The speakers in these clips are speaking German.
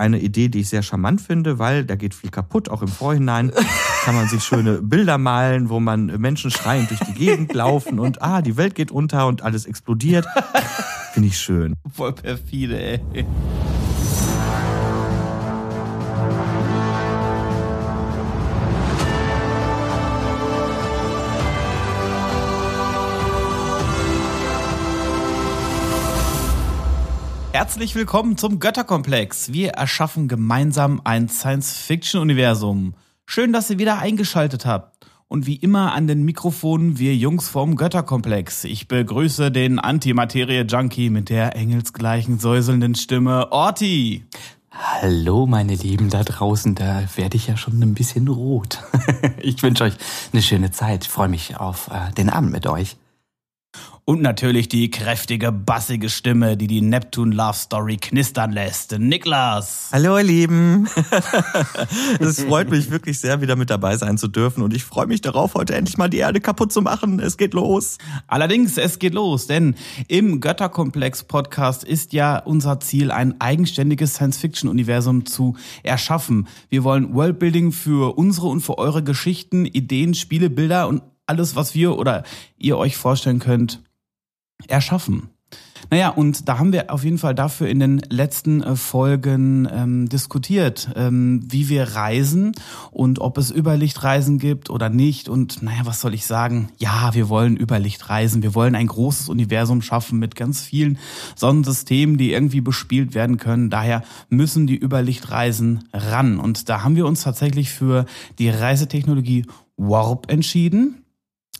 eine Idee, die ich sehr charmant finde, weil da geht viel kaputt, auch im Vorhinein kann man sich schöne Bilder malen, wo man Menschen schreiend durch die Gegend laufen und ah, die Welt geht unter und alles explodiert. Finde ich schön. Voll perfide, ey. Herzlich willkommen zum Götterkomplex. Wir erschaffen gemeinsam ein Science-Fiction-Universum. Schön, dass ihr wieder eingeschaltet habt. Und wie immer an den Mikrofonen wir Jungs vom Götterkomplex. Ich begrüße den Antimaterie-Junkie mit der engelsgleichen säuselnden Stimme Orti. Hallo, meine Lieben da draußen, da werde ich ja schon ein bisschen rot. ich wünsche euch eine schöne Zeit, freue mich auf äh, den Abend mit euch. Und natürlich die kräftige, bassige Stimme, die die Neptune Love Story knistern lässt. Niklas. Hallo, ihr Lieben. Es freut mich wirklich sehr, wieder mit dabei sein zu dürfen. Und ich freue mich darauf, heute endlich mal die Erde kaputt zu machen. Es geht los. Allerdings, es geht los, denn im Götterkomplex-Podcast ist ja unser Ziel, ein eigenständiges Science-Fiction-Universum zu erschaffen. Wir wollen Worldbuilding für unsere und für eure Geschichten, Ideen, Spiele, Bilder und alles, was wir oder ihr euch vorstellen könnt, erschaffen. Naja, und da haben wir auf jeden Fall dafür in den letzten äh, Folgen ähm, diskutiert, ähm, wie wir reisen und ob es Überlichtreisen gibt oder nicht. Und naja, was soll ich sagen? Ja, wir wollen Überlichtreisen. Wir wollen ein großes Universum schaffen mit ganz vielen Sonnensystemen, die irgendwie bespielt werden können. Daher müssen die Überlichtreisen ran. Und da haben wir uns tatsächlich für die Reisetechnologie Warp entschieden.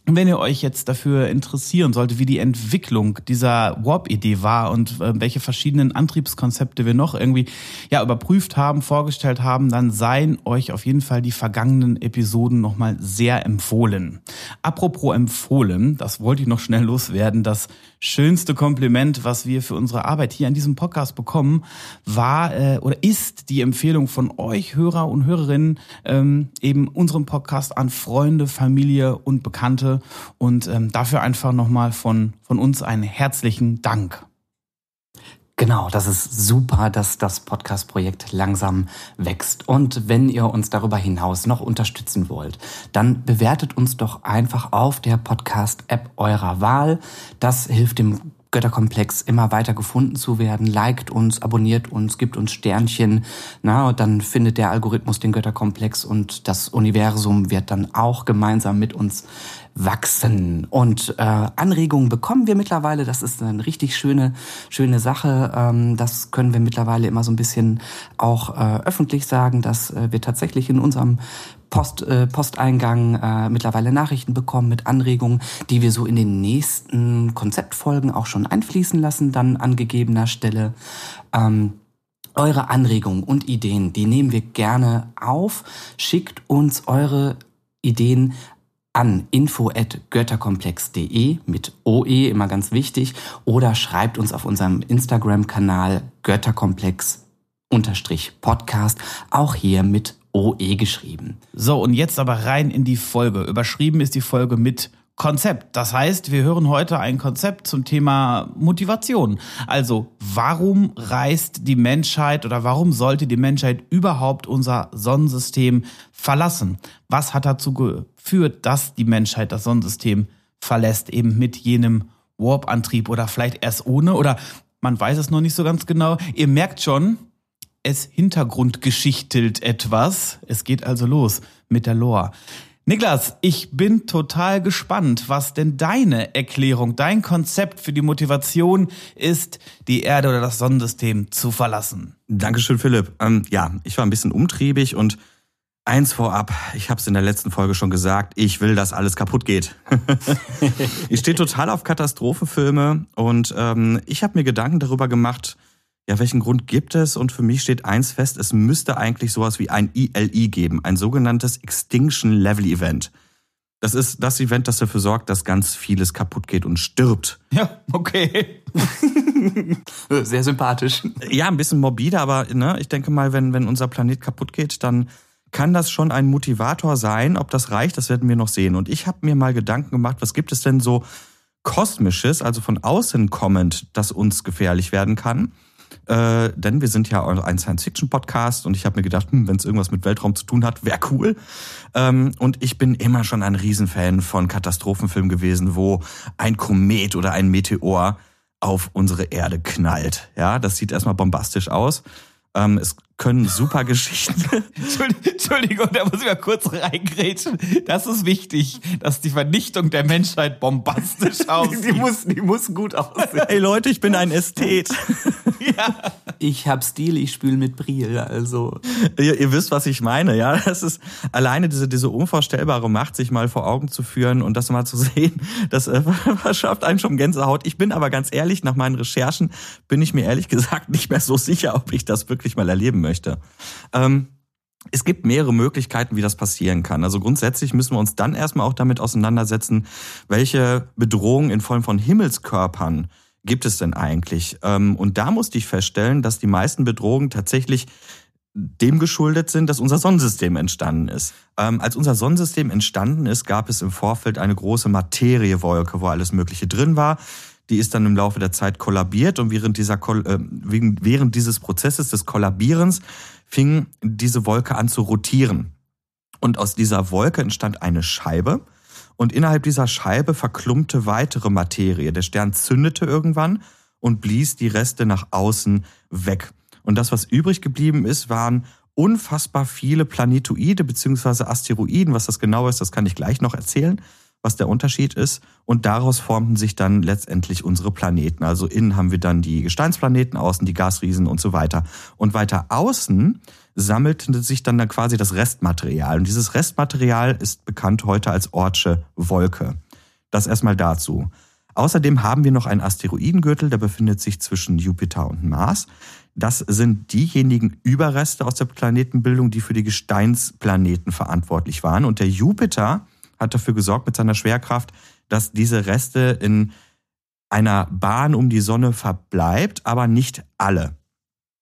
Wenn ihr euch jetzt dafür interessieren sollte, wie die Entwicklung dieser Warp-Idee war und äh, welche verschiedenen Antriebskonzepte wir noch irgendwie ja überprüft haben, vorgestellt haben, dann seien euch auf jeden Fall die vergangenen Episoden nochmal sehr empfohlen. Apropos empfohlen, das wollte ich noch schnell loswerden, das schönste Kompliment, was wir für unsere Arbeit hier an diesem Podcast bekommen, war äh, oder ist die Empfehlung von euch Hörer und Hörerinnen ähm, eben unserem Podcast an Freunde, Familie und Bekannte und ähm, dafür einfach nochmal von von uns einen herzlichen Dank. Genau, das ist super, dass das Podcast-Projekt langsam wächst. Und wenn ihr uns darüber hinaus noch unterstützen wollt, dann bewertet uns doch einfach auf der Podcast-App eurer Wahl. Das hilft dem Götterkomplex immer weiter gefunden zu werden. Liked uns, abonniert uns, gibt uns Sternchen. Na, und dann findet der Algorithmus den Götterkomplex und das Universum wird dann auch gemeinsam mit uns wachsen. Und äh, Anregungen bekommen wir mittlerweile. Das ist eine richtig schöne, schöne Sache. Ähm, das können wir mittlerweile immer so ein bisschen auch äh, öffentlich sagen, dass äh, wir tatsächlich in unserem Post, äh, Posteingang äh, mittlerweile Nachrichten bekommen mit Anregungen, die wir so in den nächsten Konzeptfolgen auch schon einfließen lassen, dann an gegebener Stelle. Ähm, eure Anregungen und Ideen, die nehmen wir gerne auf. Schickt uns eure Ideen an info@götterkomplex.de mit OE immer ganz wichtig oder schreibt uns auf unserem Instagram Kanal Götterkomplex Podcast auch hier mit OE geschrieben. So und jetzt aber rein in die Folge. Überschrieben ist die Folge mit Konzept. Das heißt, wir hören heute ein Konzept zum Thema Motivation. Also, warum reist die Menschheit oder warum sollte die Menschheit überhaupt unser Sonnensystem verlassen? Was hat dazu geführt, dass die Menschheit das Sonnensystem verlässt, eben mit jenem Warp-Antrieb oder vielleicht erst ohne oder man weiß es noch nicht so ganz genau. Ihr merkt schon, es hintergrundgeschichtelt etwas. Es geht also los mit der Lore. Niklas, ich bin total gespannt, was denn deine Erklärung, dein Konzept für die Motivation ist, die Erde oder das Sonnensystem zu verlassen. Dankeschön, Philipp. Ähm, ja, ich war ein bisschen umtriebig und eins vorab, ich habe es in der letzten Folge schon gesagt, ich will, dass alles kaputt geht. ich stehe total auf Katastrophenfilme und ähm, ich habe mir Gedanken darüber gemacht, ja, welchen Grund gibt es? Und für mich steht eins fest, es müsste eigentlich sowas wie ein ILI geben, ein sogenanntes Extinction Level Event. Das ist das Event, das dafür sorgt, dass ganz vieles kaputt geht und stirbt. Ja, okay. Sehr sympathisch. Ja, ein bisschen morbide, aber ne, ich denke mal, wenn, wenn unser Planet kaputt geht, dann kann das schon ein Motivator sein. Ob das reicht, das werden wir noch sehen. Und ich habe mir mal Gedanken gemacht, was gibt es denn so Kosmisches, also von außen kommend, das uns gefährlich werden kann? Äh, denn wir sind ja ein Science-Fiction-Podcast und ich habe mir gedacht, hm, wenn es irgendwas mit Weltraum zu tun hat, wäre cool. Ähm, und ich bin immer schon ein Riesenfan von Katastrophenfilmen gewesen, wo ein Komet oder ein Meteor auf unsere Erde knallt. Ja, das sieht erstmal bombastisch aus. Ähm, es können super Geschichten. Entschuldigung, da muss ich mal kurz reingrätschen. Das ist wichtig, dass die Vernichtung der Menschheit bombastisch aussieht. Die, die, muss, die muss gut aussehen. Hey Leute, ich bin ein Ästhet. ja. Ich hab Stil, ich spül mit Briel, also. Ihr, ihr, wisst, was ich meine, ja. Das ist alleine diese, diese unvorstellbare Macht, sich mal vor Augen zu führen und das mal zu sehen, das äh, verschafft einen schon Gänsehaut. Ich bin aber ganz ehrlich, nach meinen Recherchen bin ich mir ehrlich gesagt nicht mehr so sicher, ob ich das wirklich mal erleben möchte möchte. Ähm, es gibt mehrere Möglichkeiten, wie das passieren kann. Also grundsätzlich müssen wir uns dann erstmal auch damit auseinandersetzen, welche Bedrohungen in Form von Himmelskörpern gibt es denn eigentlich? Ähm, und da musste ich feststellen, dass die meisten Bedrohungen tatsächlich dem geschuldet sind, dass unser Sonnensystem entstanden ist. Ähm, als unser Sonnensystem entstanden ist, gab es im Vorfeld eine große Materiewolke, wo alles Mögliche drin war die ist dann im Laufe der Zeit kollabiert und während, dieser, äh, während dieses Prozesses des Kollabierens fing diese Wolke an zu rotieren. Und aus dieser Wolke entstand eine Scheibe und innerhalb dieser Scheibe verklumpte weitere Materie. Der Stern zündete irgendwann und blies die Reste nach außen weg. Und das, was übrig geblieben ist, waren unfassbar viele Planetoide bzw. Asteroiden. Was das genau ist, das kann ich gleich noch erzählen was der Unterschied ist. Und daraus formten sich dann letztendlich unsere Planeten. Also innen haben wir dann die Gesteinsplaneten, außen die Gasriesen und so weiter. Und weiter außen sammelte sich dann, dann quasi das Restmaterial. Und dieses Restmaterial ist bekannt heute als Ortsche Wolke. Das erstmal dazu. Außerdem haben wir noch einen Asteroidengürtel, der befindet sich zwischen Jupiter und Mars. Das sind diejenigen Überreste aus der Planetenbildung, die für die Gesteinsplaneten verantwortlich waren. Und der Jupiter hat dafür gesorgt mit seiner Schwerkraft, dass diese Reste in einer Bahn um die Sonne verbleibt, aber nicht alle.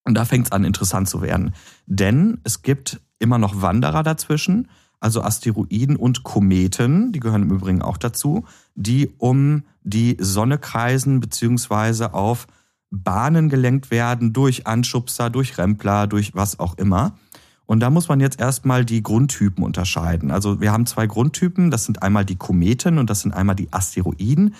Und da fängt es an, interessant zu werden. Denn es gibt immer noch Wanderer dazwischen, also Asteroiden und Kometen, die gehören im Übrigen auch dazu, die um die Sonne kreisen beziehungsweise auf Bahnen gelenkt werden durch Anschubser, durch Rempler, durch was auch immer. Und da muss man jetzt erstmal die Grundtypen unterscheiden. Also wir haben zwei Grundtypen, das sind einmal die Kometen und das sind einmal die Asteroiden,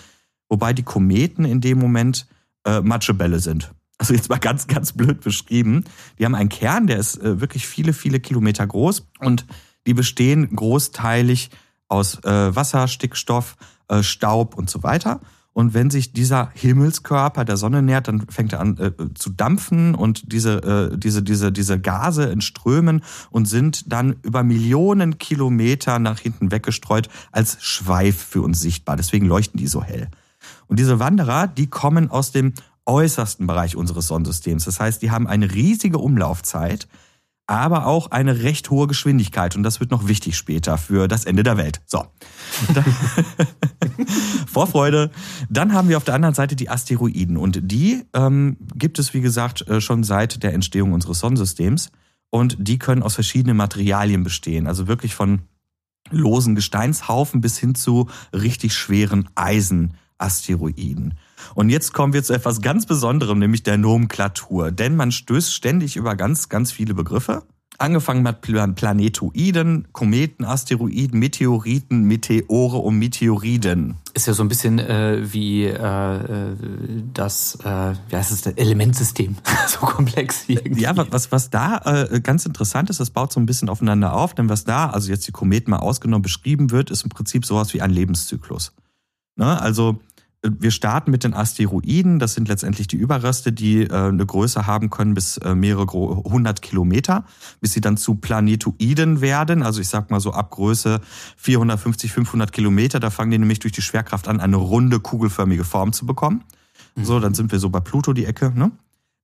wobei die Kometen in dem Moment äh, Matschebälle sind. Also jetzt mal ganz, ganz blöd beschrieben. Die haben einen Kern, der ist äh, wirklich viele, viele Kilometer groß und die bestehen großteilig aus äh, Wasser, Stickstoff, äh, Staub und so weiter. Und wenn sich dieser Himmelskörper der Sonne nähert, dann fängt er an äh, zu dampfen und diese, äh, diese, diese, diese Gase entströmen und sind dann über Millionen Kilometer nach hinten weggestreut als Schweif für uns sichtbar. Deswegen leuchten die so hell. Und diese Wanderer, die kommen aus dem äußersten Bereich unseres Sonnensystems. Das heißt, die haben eine riesige Umlaufzeit aber auch eine recht hohe Geschwindigkeit. Und das wird noch wichtig später für das Ende der Welt. So. Vorfreude. Dann haben wir auf der anderen Seite die Asteroiden. Und die ähm, gibt es, wie gesagt, äh, schon seit der Entstehung unseres Sonnensystems. Und die können aus verschiedenen Materialien bestehen. Also wirklich von losen Gesteinshaufen bis hin zu richtig schweren Eisenasteroiden. Und jetzt kommen wir zu etwas ganz Besonderem, nämlich der Nomenklatur. Denn man stößt ständig über ganz, ganz viele Begriffe. Angefangen mit Planetoiden, Kometen, Asteroiden, Meteoriten, Meteore und Meteoriden. Ist ja so ein bisschen äh, wie äh, äh das, äh, wie heißt es, Elementsystem. so komplex irgendwie. Ja, was, was da äh, ganz interessant ist, das baut so ein bisschen aufeinander auf, denn was da, also jetzt die Kometen mal ausgenommen, beschrieben wird, ist im Prinzip sowas wie ein Lebenszyklus. Ne? Also wir starten mit den Asteroiden. Das sind letztendlich die Überreste, die äh, eine Größe haben können bis äh, mehrere hundert Kilometer, bis sie dann zu Planetoiden werden. Also ich sag mal so ab Größe 450, 500 Kilometer. Da fangen die nämlich durch die Schwerkraft an, eine runde, kugelförmige Form zu bekommen. Mhm. So, dann sind wir so bei Pluto die Ecke. Ne?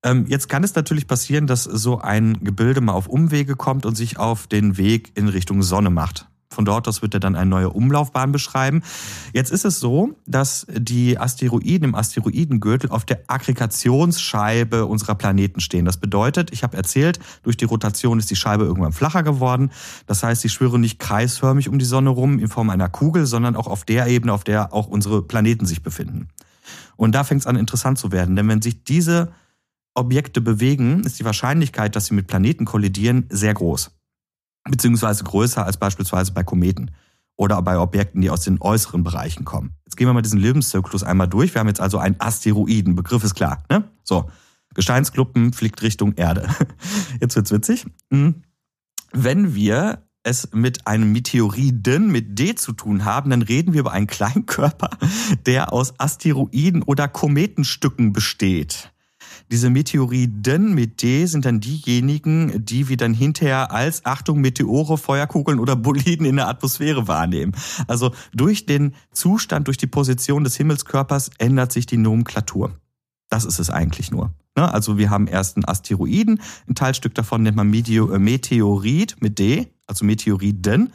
Ähm, jetzt kann es natürlich passieren, dass so ein Gebilde mal auf Umwege kommt und sich auf den Weg in Richtung Sonne macht. Von dort aus wird er dann eine neue Umlaufbahn beschreiben. Jetzt ist es so, dass die Asteroiden im Asteroidengürtel auf der Aggregationsscheibe unserer Planeten stehen. Das bedeutet, ich habe erzählt, durch die Rotation ist die Scheibe irgendwann flacher geworden. Das heißt, sie schwirren nicht kreisförmig um die Sonne rum in Form einer Kugel, sondern auch auf der Ebene, auf der auch unsere Planeten sich befinden. Und da fängt es an interessant zu werden, denn wenn sich diese Objekte bewegen, ist die Wahrscheinlichkeit, dass sie mit Planeten kollidieren, sehr groß. Beziehungsweise größer als beispielsweise bei Kometen oder bei Objekten, die aus den äußeren Bereichen kommen. Jetzt gehen wir mal diesen Lebenszyklus einmal durch. Wir haben jetzt also einen Asteroiden. Begriff ist klar. Ne? So, Gesteinskluppen fliegt Richtung Erde. Jetzt wird's witzig. Hm. Wenn wir es mit einem Meteoriden mit D zu tun haben, dann reden wir über einen Kleinkörper, der aus Asteroiden oder Kometenstücken besteht. Diese Meteoriden mit D sind dann diejenigen, die wir dann hinterher als Achtung Meteore, Feuerkugeln oder Boliden in der Atmosphäre wahrnehmen. Also durch den Zustand, durch die Position des Himmelskörpers ändert sich die Nomenklatur. Das ist es eigentlich nur. Ne? Also wir haben erst einen Asteroiden, ein Teilstück davon nennt man äh, Meteorit mit D, also Meteoriden.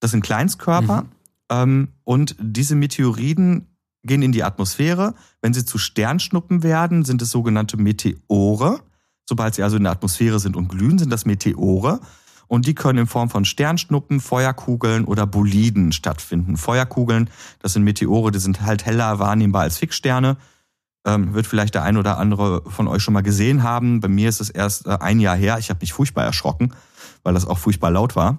Das sind Kleinstkörper. Mhm. Ähm, und diese Meteoriden gehen in die Atmosphäre. Wenn sie zu Sternschnuppen werden, sind es sogenannte Meteore. Sobald sie also in der Atmosphäre sind und glühen, sind das Meteore. Und die können in Form von Sternschnuppen, Feuerkugeln oder Boliden stattfinden. Feuerkugeln, das sind Meteore, die sind halt heller wahrnehmbar als Fixsterne. Ähm, wird vielleicht der ein oder andere von euch schon mal gesehen haben. Bei mir ist es erst äh, ein Jahr her. Ich habe mich furchtbar erschrocken, weil das auch furchtbar laut war.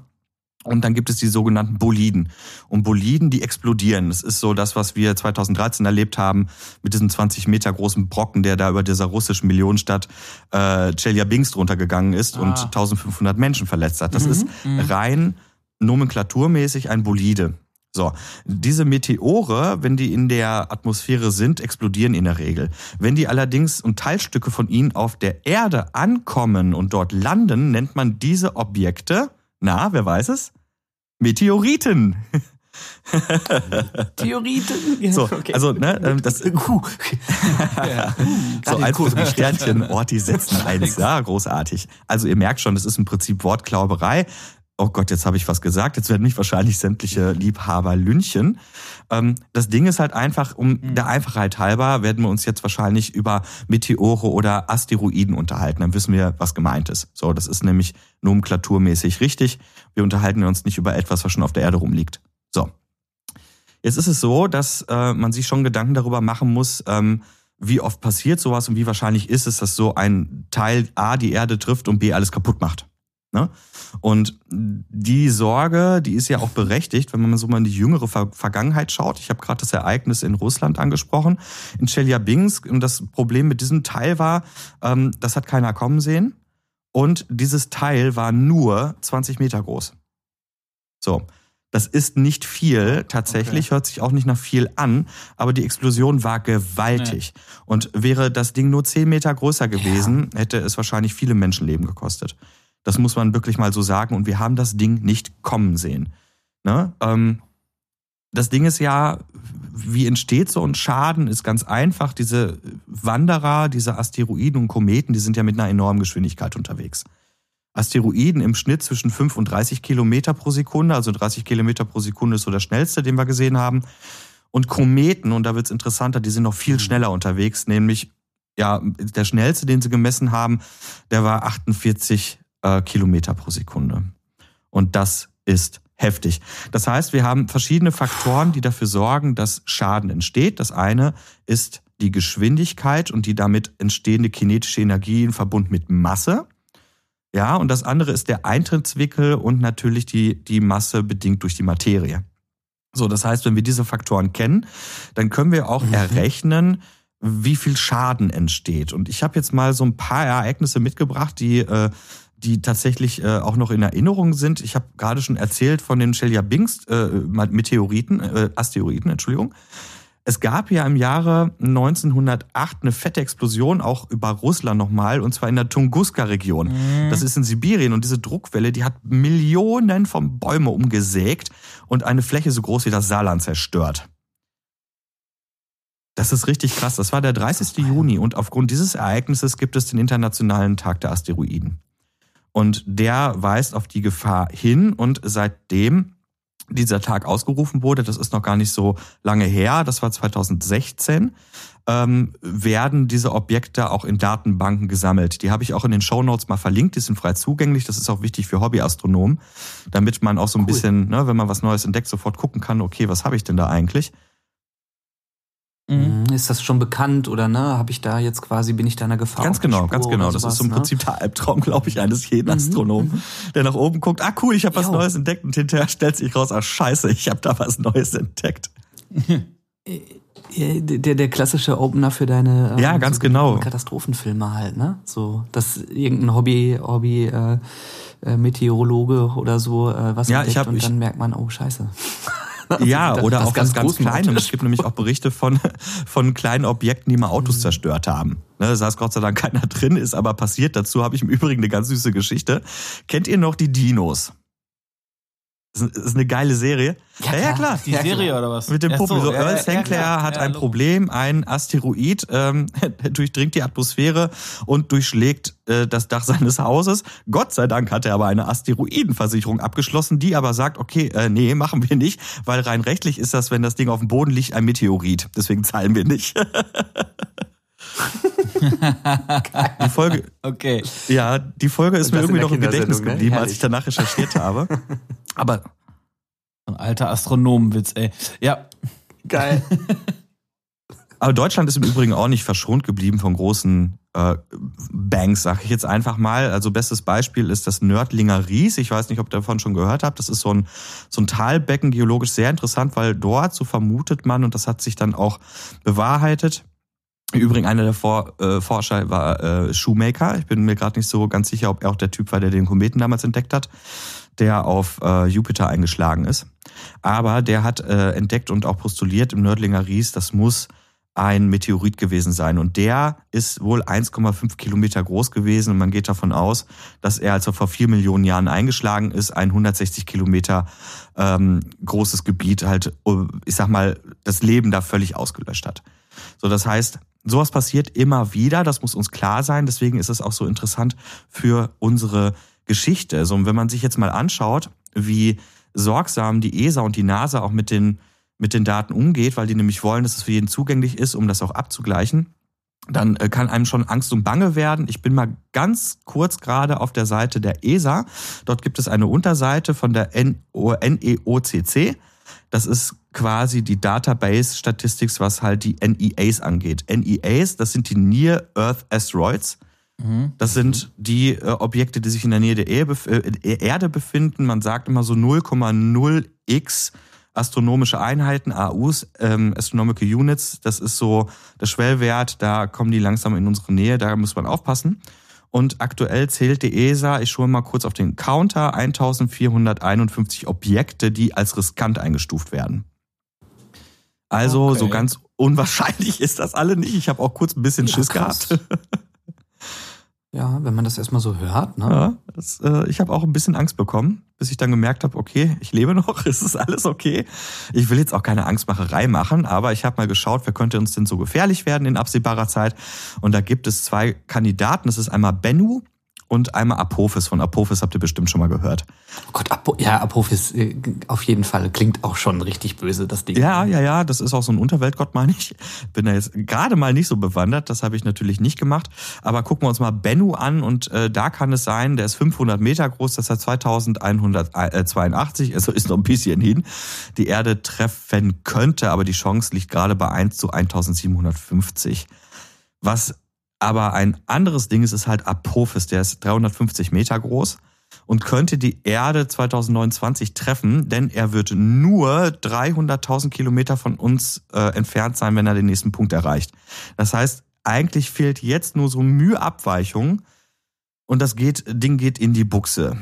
Und dann gibt es die sogenannten Boliden. Und Boliden, die explodieren. Das ist so das, was wir 2013 erlebt haben mit diesem 20 Meter großen Brocken, der da über dieser russischen Millionenstadt äh, Chelyabinsk runtergegangen ist ah. und 1500 Menschen verletzt hat. Das mhm. ist mhm. rein nomenklaturmäßig ein Bolide. So, diese Meteore, wenn die in der Atmosphäre sind, explodieren in der Regel. Wenn die allerdings und Teilstücke von ihnen auf der Erde ankommen und dort landen, nennt man diese Objekte na, wer weiß es? Meteoriten. Meteoriten. so, okay. also ne, ähm, das uh, ja. so einfach wie Sternchen, Orti setzen eins, ja, großartig. Also ihr merkt schon, das ist im Prinzip Wortklauberei oh Gott, jetzt habe ich was gesagt, jetzt werden mich wahrscheinlich sämtliche Liebhaber lünchen. Ähm, das Ding ist halt einfach, um mhm. der Einfachheit halber, werden wir uns jetzt wahrscheinlich über Meteore oder Asteroiden unterhalten. Dann wissen wir, was gemeint ist. So, das ist nämlich nomenklaturmäßig richtig. Wir unterhalten uns nicht über etwas, was schon auf der Erde rumliegt. So. Jetzt ist es so, dass äh, man sich schon Gedanken darüber machen muss, ähm, wie oft passiert sowas und wie wahrscheinlich ist es, dass so ein Teil A die Erde trifft und B alles kaputt macht. Ne? Und die Sorge, die ist ja auch berechtigt, wenn man so mal in die jüngere Vergangenheit schaut. Ich habe gerade das Ereignis in Russland angesprochen, in Chelyabinsk. Und das Problem mit diesem Teil war, ähm, das hat keiner kommen sehen. Und dieses Teil war nur 20 Meter groß. So. Das ist nicht viel, tatsächlich, okay. hört sich auch nicht nach viel an, aber die Explosion war gewaltig. Nee. Und wäre das Ding nur 10 Meter größer gewesen, ja. hätte es wahrscheinlich viele Menschenleben gekostet. Das muss man wirklich mal so sagen. Und wir haben das Ding nicht kommen sehen. Ne? Ähm, das Ding ist ja, wie entsteht so ein Schaden, ist ganz einfach. Diese Wanderer, diese Asteroiden und Kometen, die sind ja mit einer enormen Geschwindigkeit unterwegs. Asteroiden im Schnitt zwischen 5 und 30 Kilometer pro Sekunde, also 30 Kilometer pro Sekunde ist so der schnellste, den wir gesehen haben. Und Kometen, und da wird's interessanter, die sind noch viel mhm. schneller unterwegs, nämlich ja, der schnellste, den sie gemessen haben, der war 48 äh, Kilometer pro Sekunde. Und das ist heftig. Das heißt, wir haben verschiedene Faktoren, die dafür sorgen, dass Schaden entsteht. Das eine ist die Geschwindigkeit und die damit entstehende kinetische Energie in Verbund mit Masse. Ja, und das andere ist der Eintrittswickel und natürlich die, die Masse bedingt durch die Materie. So, das heißt, wenn wir diese Faktoren kennen, dann können wir auch mhm. errechnen, wie viel Schaden entsteht. Und ich habe jetzt mal so ein paar Ereignisse mitgebracht, die äh, die tatsächlich äh, auch noch in Erinnerung sind. Ich habe gerade schon erzählt von den Chelyabinsk äh, Meteoriten, äh, Asteroiden, Entschuldigung. Es gab ja im Jahre 1908 eine fette Explosion auch über Russland nochmal und zwar in der Tunguska-Region. Mhm. Das ist in Sibirien und diese Druckwelle, die hat Millionen von Bäume umgesägt und eine Fläche so groß wie das Saarland zerstört. Das ist richtig krass. Das war der 30. Juni und aufgrund dieses Ereignisses gibt es den Internationalen Tag der Asteroiden. Und der weist auf die Gefahr hin und seitdem dieser Tag ausgerufen wurde, das ist noch gar nicht so lange her, das war 2016, ähm, werden diese Objekte auch in Datenbanken gesammelt. Die habe ich auch in den Show Notes mal verlinkt, die sind frei zugänglich. Das ist auch wichtig für Hobbyastronomen, damit man auch so ein cool. bisschen, ne, wenn man was Neues entdeckt, sofort gucken kann, okay, was habe ich denn da eigentlich? Mhm. ist das schon bekannt oder ne, habe ich da jetzt quasi, bin ich da in der Gefahr? Ganz genau, ganz genau. Das ist so im ne? Prinzip der Albtraum, glaube ich, eines jeden mhm, Astronomen, mhm. der nach oben guckt, ah cool, ich habe was jo. Neues entdeckt und hinterher stellt sich raus, ah scheiße, ich habe da was Neues entdeckt. Der, der klassische Opener für deine ähm, ja, ganz so genau. Katastrophenfilme halt, ne? So, dass irgendein Hobby, Hobby äh, äh, Meteorologe oder so äh, was ja, ich hab, und dann merkt man, oh scheiße. Ja, das, oder das auch ganz, ganz Kleinem. Es gibt nämlich auch Berichte von, von kleinen Objekten, die mal Autos mhm. zerstört haben. Ne, da saß Gott sei Dank keiner drin, ist aber passiert. Dazu habe ich im Übrigen eine ganz süße Geschichte. Kennt ihr noch die Dinos? Das ist eine geile Serie. Ja, ja klar. Die ja, Serie oder was? Mit dem Puppen. So, so, Earl St. Clair hat ein Problem. Ein Asteroid ähm, durchdringt die Atmosphäre und durchschlägt äh, das Dach seines Hauses. Gott sei Dank hat er aber eine Asteroidenversicherung abgeschlossen, die aber sagt, okay, äh, nee, machen wir nicht, weil rein rechtlich ist das, wenn das Ding auf dem Boden liegt, ein Meteorit. Deswegen zahlen wir nicht. die Folge. Okay. Ja, die Folge ist mir irgendwie noch im Gedächtnis ne? geblieben, als ich danach recherchiert habe. Aber. Ein alter Astronomenwitz, ey. Ja. Geil. Aber Deutschland ist im Übrigen auch nicht verschont geblieben von großen äh, Banks, sag ich jetzt einfach mal. Also bestes Beispiel ist das Nördlinger Ries. Ich weiß nicht, ob ihr davon schon gehört habt. Das ist so ein, so ein Talbecken, geologisch sehr interessant, weil dort, so vermutet man, und das hat sich dann auch bewahrheitet, Übrigens, einer der Vor äh, Forscher war äh, Shoemaker. Ich bin mir gerade nicht so ganz sicher, ob er auch der Typ war, der den Kometen damals entdeckt hat, der auf äh, Jupiter eingeschlagen ist. Aber der hat äh, entdeckt und auch postuliert im Nördlinger Ries, das muss ein Meteorit gewesen sein. Und der ist wohl 1,5 Kilometer groß gewesen. Und man geht davon aus, dass er, als er vor vier Millionen Jahren eingeschlagen ist, ein 160 Kilometer ähm, großes Gebiet halt, ich sag mal, das Leben da völlig ausgelöscht hat. So, das heißt, Sowas passiert immer wieder, das muss uns klar sein. Deswegen ist es auch so interessant für unsere Geschichte. Also, wenn man sich jetzt mal anschaut, wie sorgsam die ESA und die NASA auch mit den, mit den Daten umgeht, weil die nämlich wollen, dass es für jeden zugänglich ist, um das auch abzugleichen, dann äh, kann einem schon Angst und Bange werden. Ich bin mal ganz kurz gerade auf der Seite der ESA. Dort gibt es eine Unterseite von der NEOCC. Das ist quasi die Database Statistics, was halt die NEAs angeht. NEAs, das sind die Near Earth Asteroids. Mhm. Das sind die äh, Objekte, die sich in der Nähe der äh, Erde befinden. Man sagt immer so 0,0x astronomische Einheiten, AUs, ähm, Astronomical Units. Das ist so der Schwellwert, da kommen die langsam in unsere Nähe, da muss man aufpassen. Und aktuell zählt die ESA, ich schaue mal kurz auf den Counter, 1451 Objekte, die als riskant eingestuft werden. Also okay. so ganz unwahrscheinlich ist das alle nicht. Ich habe auch kurz ein bisschen ja, Schiss krass. gehabt. Ja, wenn man das erstmal so hört. Ne? Ja, das, äh, ich habe auch ein bisschen Angst bekommen, bis ich dann gemerkt habe, okay, ich lebe noch, es ist alles okay. Ich will jetzt auch keine Angstmacherei machen, aber ich habe mal geschaut, wer könnte uns denn so gefährlich werden in absehbarer Zeit. Und da gibt es zwei Kandidaten. Das ist einmal Bennu und einmal Apophis. Von Apophis habt ihr bestimmt schon mal gehört. Oh Gott, Apo ja, Apophis äh, auf jeden Fall klingt auch schon richtig böse, das Ding. Ja, ja, ja, das ist auch so ein Unterweltgott, meine ich. Bin da jetzt gerade mal nicht so bewandert, das habe ich natürlich nicht gemacht. Aber gucken wir uns mal Bennu an und äh, da kann es sein, der ist 500 Meter groß, das hat 2182, also ist noch ein bisschen hin, die Erde treffen könnte, aber die Chance liegt gerade bei 1 zu 1750. Was aber ein anderes Ding ist, ist halt Apophis, der ist 350 Meter groß und könnte die Erde 2029 treffen, denn er wird nur 300.000 Kilometer von uns äh, entfernt sein, wenn er den nächsten Punkt erreicht. Das heißt, eigentlich fehlt jetzt nur so Müheabweichung und das geht, Ding geht in die Buchse.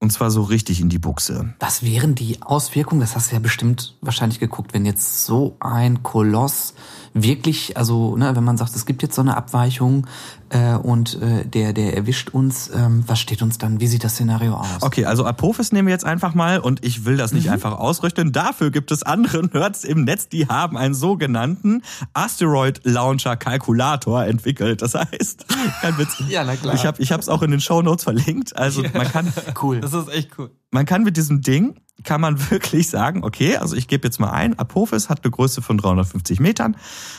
Und zwar so richtig in die Buchse. Was wären die Auswirkungen? Das hast du ja bestimmt wahrscheinlich geguckt, wenn jetzt so ein Koloss wirklich, also ne, wenn man sagt, es gibt jetzt so eine Abweichung äh, und äh, der, der erwischt uns, ähm, was steht uns dann? Wie sieht das Szenario aus? Okay, also Apophis nehmen wir jetzt einfach mal und ich will das nicht mhm. einfach ausrechnen. Dafür gibt es andere Nerds im Netz, die haben einen sogenannten Asteroid Launcher Kalkulator entwickelt. Das heißt, kein Witz. ja, na klar. Ich habe ich es auch in den Show Notes verlinkt. Also man kann cool. Das ist echt cool. Man kann mit diesem Ding kann man wirklich sagen, okay, also ich gebe jetzt mal ein, Apophis hat eine Größe von 350 Metern.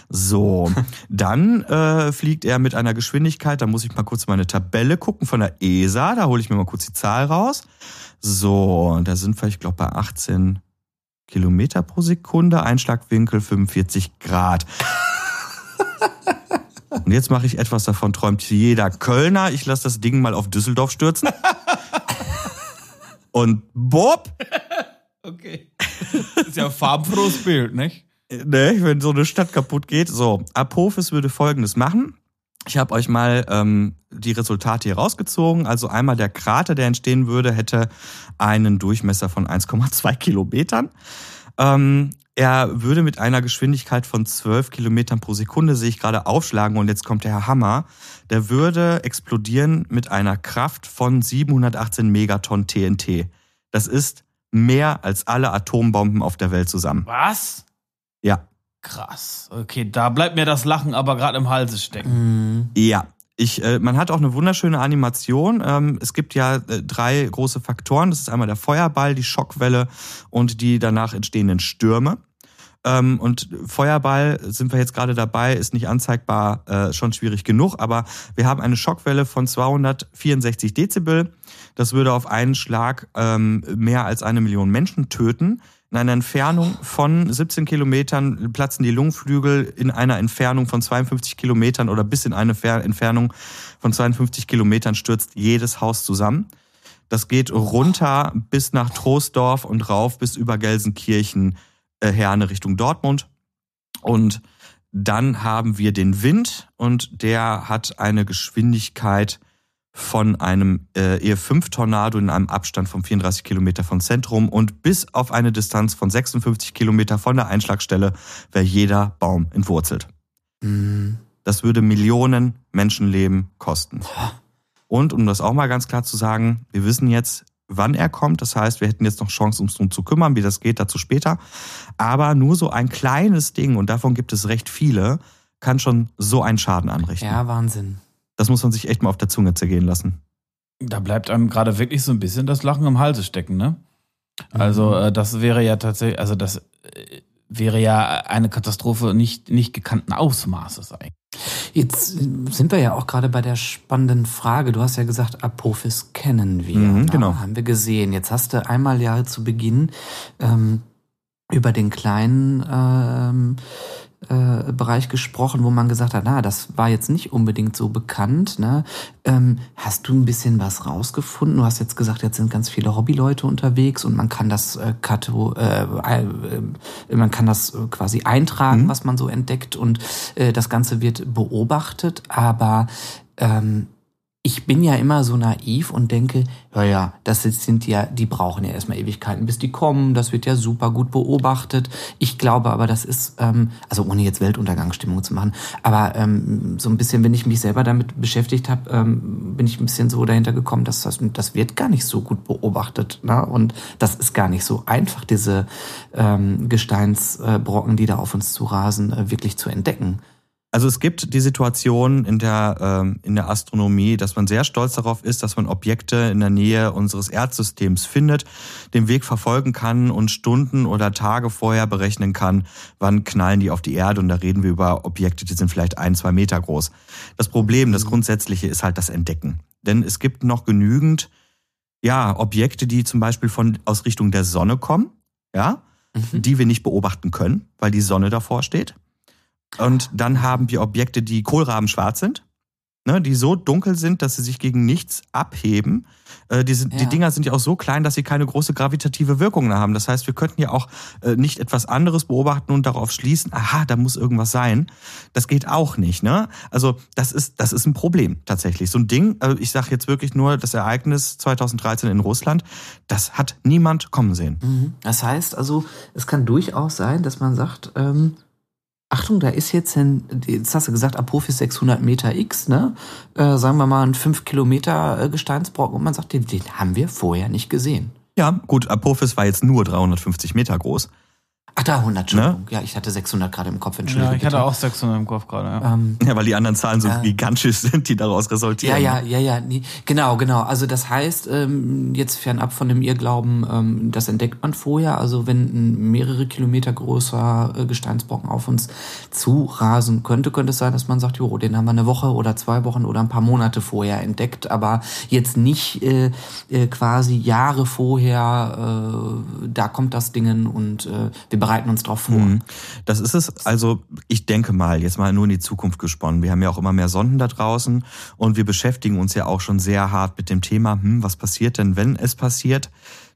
So, dann äh, fliegt er mit einer Geschwindigkeit, da muss ich mal kurz meine Tabelle gucken von der ESA, da hole ich mir mal kurz die Zahl raus. So, da sind wir, ich glaube, bei 18 Kilometer pro Sekunde, Einschlagwinkel 45 Grad. Und jetzt mache ich etwas davon, träumt jeder Kölner. Ich lasse das Ding mal auf Düsseldorf stürzen. Und Bob! Okay. Das ist ja ein farbenfrohes Bild, nicht? Ne, wenn so eine Stadt kaputt geht. So, Apophis würde folgendes machen. Ich habe euch mal ähm, die Resultate hier rausgezogen. Also einmal der Krater, der entstehen würde, hätte einen Durchmesser von 1,2 Kilometern. Ähm, er würde mit einer Geschwindigkeit von 12 Kilometern pro Sekunde, sehe ich gerade, aufschlagen. Und jetzt kommt der Hammer. Der würde explodieren mit einer Kraft von 718 Megaton TNT. Das ist mehr als alle Atombomben auf der Welt zusammen. Was? Ja. Krass. Okay, da bleibt mir das Lachen aber gerade im Halse stecken. Ja. Ich, äh, man hat auch eine wunderschöne Animation. Ähm, es gibt ja äh, drei große Faktoren. Das ist einmal der Feuerball, die Schockwelle und die danach entstehenden Stürme. Ähm, und Feuerball sind wir jetzt gerade dabei, ist nicht anzeigbar, äh, schon schwierig genug, aber wir haben eine Schockwelle von 264 Dezibel. Das würde auf einen Schlag ähm, mehr als eine Million Menschen töten. In einer Entfernung von 17 Kilometern platzen die Lungenflügel in einer Entfernung von 52 Kilometern oder bis in eine Fer Entfernung von 52 Kilometern stürzt jedes Haus zusammen. Das geht runter bis nach Troisdorf und rauf bis über Gelsenkirchen, äh, Herne Richtung Dortmund. Und dann haben wir den Wind und der hat eine Geschwindigkeit von einem äh, E5-Tornado in einem Abstand von 34 Kilometer vom Zentrum und bis auf eine Distanz von 56 Kilometer von der Einschlagstelle wäre jeder Baum entwurzelt. Das würde Millionen Menschenleben kosten. Und um das auch mal ganz klar zu sagen, wir wissen jetzt, wann er kommt. Das heißt, wir hätten jetzt noch Chance, uns drum zu kümmern. Wie das geht, dazu später. Aber nur so ein kleines Ding, und davon gibt es recht viele, kann schon so einen Schaden anrichten. Ja, Wahnsinn. Das muss man sich echt mal auf der Zunge zergehen lassen. Da bleibt einem gerade wirklich so ein bisschen das Lachen im Halse stecken, ne? Also, äh, das wäre ja tatsächlich, also das äh, wäre ja eine Katastrophe nicht, nicht gekannten Ausmaßes eigentlich. Jetzt sind wir ja auch gerade bei der spannenden Frage. Du hast ja gesagt, Apophis kennen wir. Mhm, Na, genau. Haben wir gesehen. Jetzt hast du einmal ja zu Beginn ähm, über den kleinen ähm, äh, Bereich gesprochen, wo man gesagt hat, na, das war jetzt nicht unbedingt so bekannt. Ne? Ähm, hast du ein bisschen was rausgefunden? Du hast jetzt gesagt, jetzt sind ganz viele Hobbyleute unterwegs und man kann das äh, kato, äh, äh, man kann das äh, quasi eintragen, was man so entdeckt und äh, das Ganze wird beobachtet. Aber ähm, ich bin ja immer so naiv und denke, ja, ja, das sind ja, die brauchen ja erstmal Ewigkeiten, bis die kommen. Das wird ja super gut beobachtet. Ich glaube aber, das ist, ähm, also ohne jetzt Weltuntergangsstimmung zu machen, aber ähm, so ein bisschen, wenn ich mich selber damit beschäftigt habe, ähm, bin ich ein bisschen so dahinter gekommen, dass das, das wird gar nicht so gut beobachtet. Ne? Und das ist gar nicht so einfach, diese ähm, Gesteinsbrocken, die da auf uns zu rasen, äh, wirklich zu entdecken. Also es gibt die Situation in der, ähm, in der Astronomie, dass man sehr stolz darauf ist, dass man Objekte in der Nähe unseres Erdsystems findet, den Weg verfolgen kann und Stunden oder Tage vorher berechnen kann, wann knallen die auf die Erde. Und da reden wir über Objekte, die sind vielleicht ein, zwei Meter groß. Das Problem, das Grundsätzliche ist halt das Entdecken. Denn es gibt noch genügend, ja, Objekte, die zum Beispiel von, aus Richtung der Sonne kommen, ja, die wir nicht beobachten können, weil die Sonne davor steht. Und dann haben wir Objekte, die kohlrabenschwarz sind, ne, die so dunkel sind, dass sie sich gegen nichts abheben. Äh, die, sind, die Ja. Dinger sind ja auch so klein, dass sie keine große gravitative Wirkung mehr haben. Das heißt, wir könnten ja auch äh, nicht etwas anderes beobachten und darauf schließen, aha, da muss irgendwas sein. Das geht auch nicht. Ne? Also das ist, das ist ein Problem tatsächlich. So ein Ding, äh, ich sage jetzt wirklich nur das Ereignis 2013 in Russland, das hat niemand kommen sehen. Mhm. Das heißt also, es kann durchaus sein, dass man sagt, ähm, Achtung, da ist jetzt ein, jetzt hast du gesagt, Apophis 600 Meter X, ne? Äh, sagen wir mal ein 5 Kilometer äh, Gesteinsbrocken und man sagt, den, den haben wir vorher nicht gesehen. Ja, gut, Apophis war jetzt nur 350 Meter groß. Ach, da 100, Entschuldigung. Ja, ich hatte 600 gerade im Kopf, Entschuldigung. Ja, ich hatte bitte. auch 600 im Kopf gerade. Ja. Ähm, Ja, weil die anderen Zahlen so Ja. gigantisch sind, die daraus Ja, resultieren. ja, ja, ja, nee. genau, genau. Also das heißt, ähm, jetzt fernab von dem Irrglauben, ähm, das entdeckt man vorher. Also wenn ein mehrere Kilometer großer äh, Gesteinsbrocken auf uns zurasen könnte, könnte es sein, dass man sagt, jo, den haben wir eine Woche oder zwei Wochen oder ein paar Monate vorher entdeckt, aber jetzt nicht äh, äh, quasi Jahre vorher, äh, da kommt das Dingen und äh, wir bereiten uns darauf vor. Mhm. Das ist es. Also ich denke mal, jetzt mal nur in die Zukunft gesponnen. Wir haben ja auch immer mehr Sonden da draußen und wir beschäftigen uns ja auch schon sehr hart mit dem Thema, hm, was passiert denn, wenn es passiert?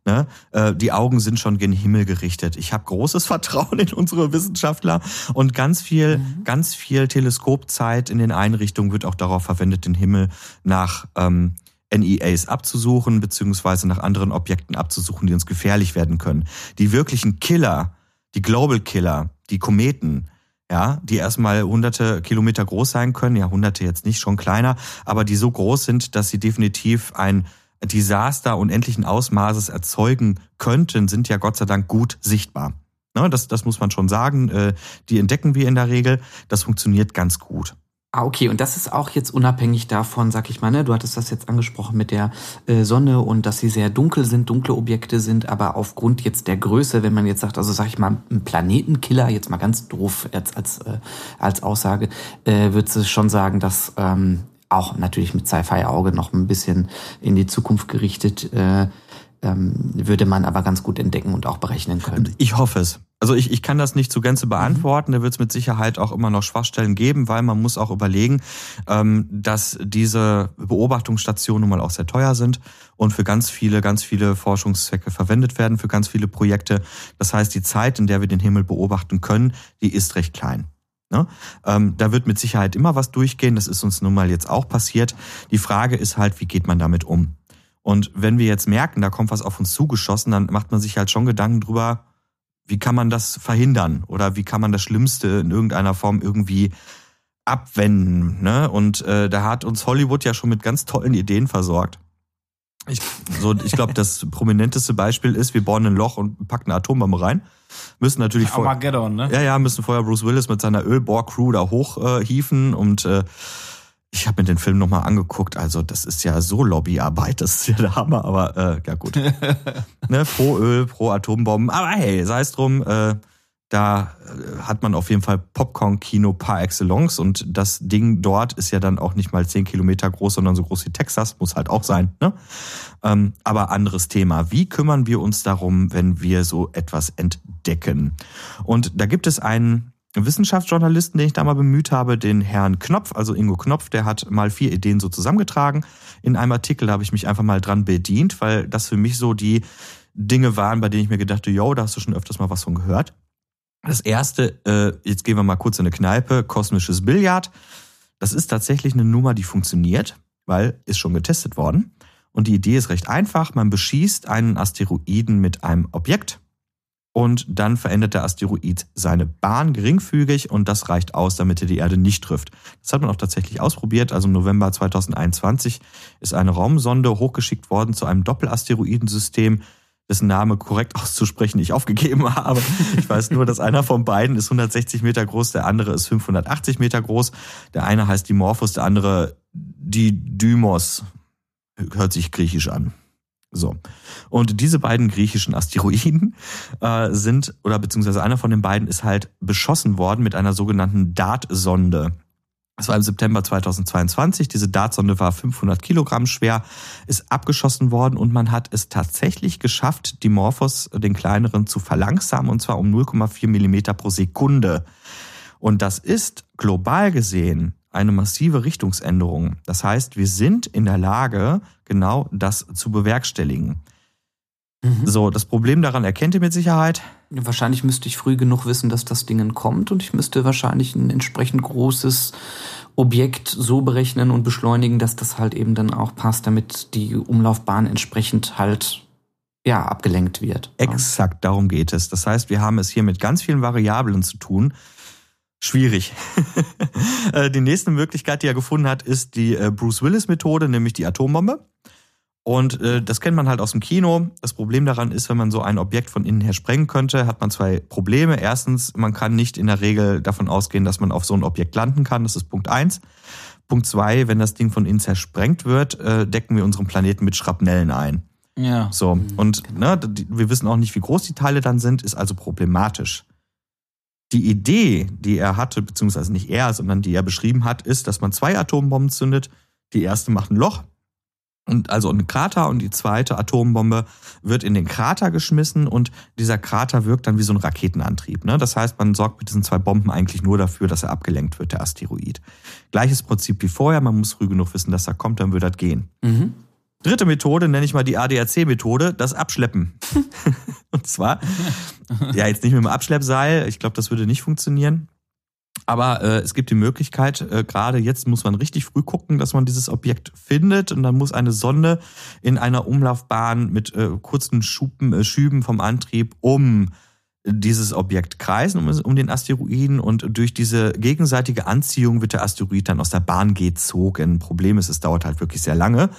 Ne? Äh, die Augen sind schon gen Himmel gerichtet. Ich habe großes Vertrauen in unsere Wissenschaftler und ganz viel, mhm. ganz viel Teleskopzeit in den Einrichtungen wird auch darauf verwendet, den Himmel nach ähm, NEAs abzusuchen, beziehungsweise nach anderen Objekten abzusuchen, die uns gefährlich werden können. Die wirklichen Killer, die Global Killer, die Kometen, ja, die erstmal hunderte Kilometer groß sein können, ja, hunderte jetzt nicht, schon kleiner, aber die so groß sind, dass sie definitiv ein Desaster unendlichen Ausmaßes erzeugen könnten, sind ja Gott sei Dank gut sichtbar. Ne, das, das muss man schon sagen. Äh, die entdecken wir in der Regel. Das funktioniert ganz gut. Ah, okay, und das ist auch jetzt unabhängig davon, sag ich mal, ne? du hattest das jetzt angesprochen mit der äh, Sonne und dass sie sehr dunkel sind, dunkle Objekte sind, aber aufgrund jetzt der Größe, wenn man jetzt sagt, also sag ich mal, ein Planetenkiller, jetzt mal ganz doof als, als, äh, als Aussage, äh, würdest du schon sagen, dass ähm, auch natürlich mit Sci-Fi-Auge noch ein bisschen in die Zukunft gerichtet, äh, ähm, würde man aber ganz gut entdecken und auch berechnen können. Ich hoffe es. Also ich, ich kann das nicht zu Gänze beantworten. Mhm. Da wird es mit Sicherheit auch immer noch Schwachstellen geben, weil man muss auch überlegen, ähm, dass diese Beobachtungsstationen nun mal auch sehr teuer sind und für ganz viele, ganz viele Forschungszwecke verwendet werden, für ganz viele Projekte. Das heißt, die Zeit, in der wir den Himmel beobachten können, die ist recht klein. Ne? Ähm, da wird mit Sicherheit immer was durchgehen. Das ist uns nun mal jetzt auch passiert. Die Frage ist halt, wie geht man damit um? Und wenn wir jetzt merken, da kommt was auf uns zugeschossen, dann macht man sich halt schon Gedanken drüber, wie kann man das verhindern oder wie kann man das Schlimmste in irgendeiner Form irgendwie abwenden. Ne? Und äh, da hat uns Hollywood ja schon mit ganz tollen Ideen versorgt. Ich, so, ich glaube, das prominenteste Beispiel ist, wir bohren ein Loch und packen eine Atombombe rein. Müssen natürlich vorher, ne? Ja, ja, müssen vorher Bruce Willis mit seiner Ölbohr-Crew da hochhieven äh, und äh, ich habe mir den Film nochmal angeguckt, also das ist ja so Lobbyarbeit, das ist ja der Hammer, aber äh, ja gut. ne, pro Öl, pro Atombomben, aber hey, sei es drum, äh, da äh, hat man auf jeden Fall Popcorn-Kino par excellence und das Ding dort ist ja dann auch nicht mal zehn Kilometer groß, sondern so groß wie Texas, muss halt auch sein. Ne? Ähm, aber anderes Thema. Wie kümmern wir uns darum, wenn wir so etwas entdecken? Und da gibt es einen Wissenschaftsjournalisten, den ich da mal bemüht habe, den Herrn Knopf, also Ingo Knopf, der hat mal vier Ideen so zusammengetragen. In einem Artikel habe ich mich einfach mal dran bedient, weil das für mich so die Dinge waren, bei denen ich mir gedachte, yo, da hast du schon öfters mal was von gehört. Das erste, äh, jetzt gehen wir mal kurz in eine Kneipe, kosmisches Billard. Das ist tatsächlich eine Nummer, die funktioniert, weil ist schon getestet worden. Und die Idee ist recht einfach. Man beschießt einen Asteroiden mit einem Objekt und dann verändert der Asteroid seine Bahn geringfügig und das reicht aus, damit er die Erde nicht trifft. Das hat man auch tatsächlich ausprobiert. Also im November 2021 ist eine Raumsonde hochgeschickt worden zu einem Doppelasteroidensystem, dessen Name korrekt auszusprechen ich aufgegeben habe. Ich weiß nur, dass einer von beiden ist 160 Meter groß, der andere ist 580 Meter groß. Der eine heißt Dimorphos, der andere Didymos. Hört sich griechisch an. So. Und diese beiden griechischen Asteroiden äh, sind, oder beziehungsweise einer von den beiden ist halt beschossen worden mit einer sogenannten DART-Sonde. Das war im September 2022. Diese DART-Sonde war 500 Kilogramm schwer, ist abgeschossen worden und man hat es tatsächlich geschafft, Dimorphos, den kleineren, zu verlangsamen und zwar um 0,4 Millimeter pro Sekunde. Und das ist global gesehen eine massive Richtungsänderung. Das heißt, wir sind in der Lage, genau das zu bewerkstelligen. Mhm. So, das Problem daran erkennt ihr mit Sicherheit. Wahrscheinlich müsste ich früh genug wissen, dass das Ding kommt und ich müsste wahrscheinlich ein entsprechend großes Objekt so berechnen und beschleunigen, dass das halt eben dann auch passt, damit die Umlaufbahn entsprechend halt ja abgelenkt wird. Exakt, darum geht es. Das heißt, wir haben es hier mit ganz vielen Variablen zu tun Schwierig. Äh, die nächste Möglichkeit, die er gefunden hat, ist die äh, Bruce Willis-Methode, nämlich die Atombombe. Und äh, das kennt man halt aus dem Kino. Das Problem daran ist, wenn man so ein Objekt von innen her sprengen könnte, hat man zwei Probleme. Erstens, man kann nicht in der Regel davon ausgehen, dass man auf so ein Objekt landen kann. Das ist Punkt eins. Punkt zwei, wenn das Ding von innen zersprengt wird, äh, decken wir unseren Planeten mit Schrapnellen ein. Ja. So. Und genau. ne, wir wissen auch nicht, wie groß die Teile dann sind, ist also problematisch. Die Idee, die er hatte, beziehungsweise nicht er, sondern die er beschrieben hat, ist, dass man zwei Atombomben zündet. Die erste macht ein Loch Und also ein Krater und die zweite Atombombe wird in den Krater geschmissen und dieser Krater wirkt dann wie so ein Raketenantrieb. Ne? Das heißt, man sorgt mit diesen zwei Bomben eigentlich nur dafür, dass er abgelenkt wird, der Asteroid. Gleiches Prinzip wie vorher, man muss früh genug wissen, dass er kommt, dann wird das gehen. Mhm. Dritte Methode nenne ich mal die ADAC-Methode, das Abschleppen. und zwar, ja, jetzt nicht mit dem Abschleppseil, ich glaube, das würde nicht funktionieren. Aber äh, es gibt die Möglichkeit, äh, gerade jetzt muss man richtig früh gucken, dass man dieses Objekt findet und dann muss eine Sonde in einer Umlaufbahn mit äh, kurzen Schuben, äh, Schüben vom Antrieb um dieses Objekt kreisen, um, um den Asteroiden und durch diese gegenseitige Anziehung wird der Asteroid dann aus der Bahn gezogen. Problem ist, es dauert halt wirklich sehr lange.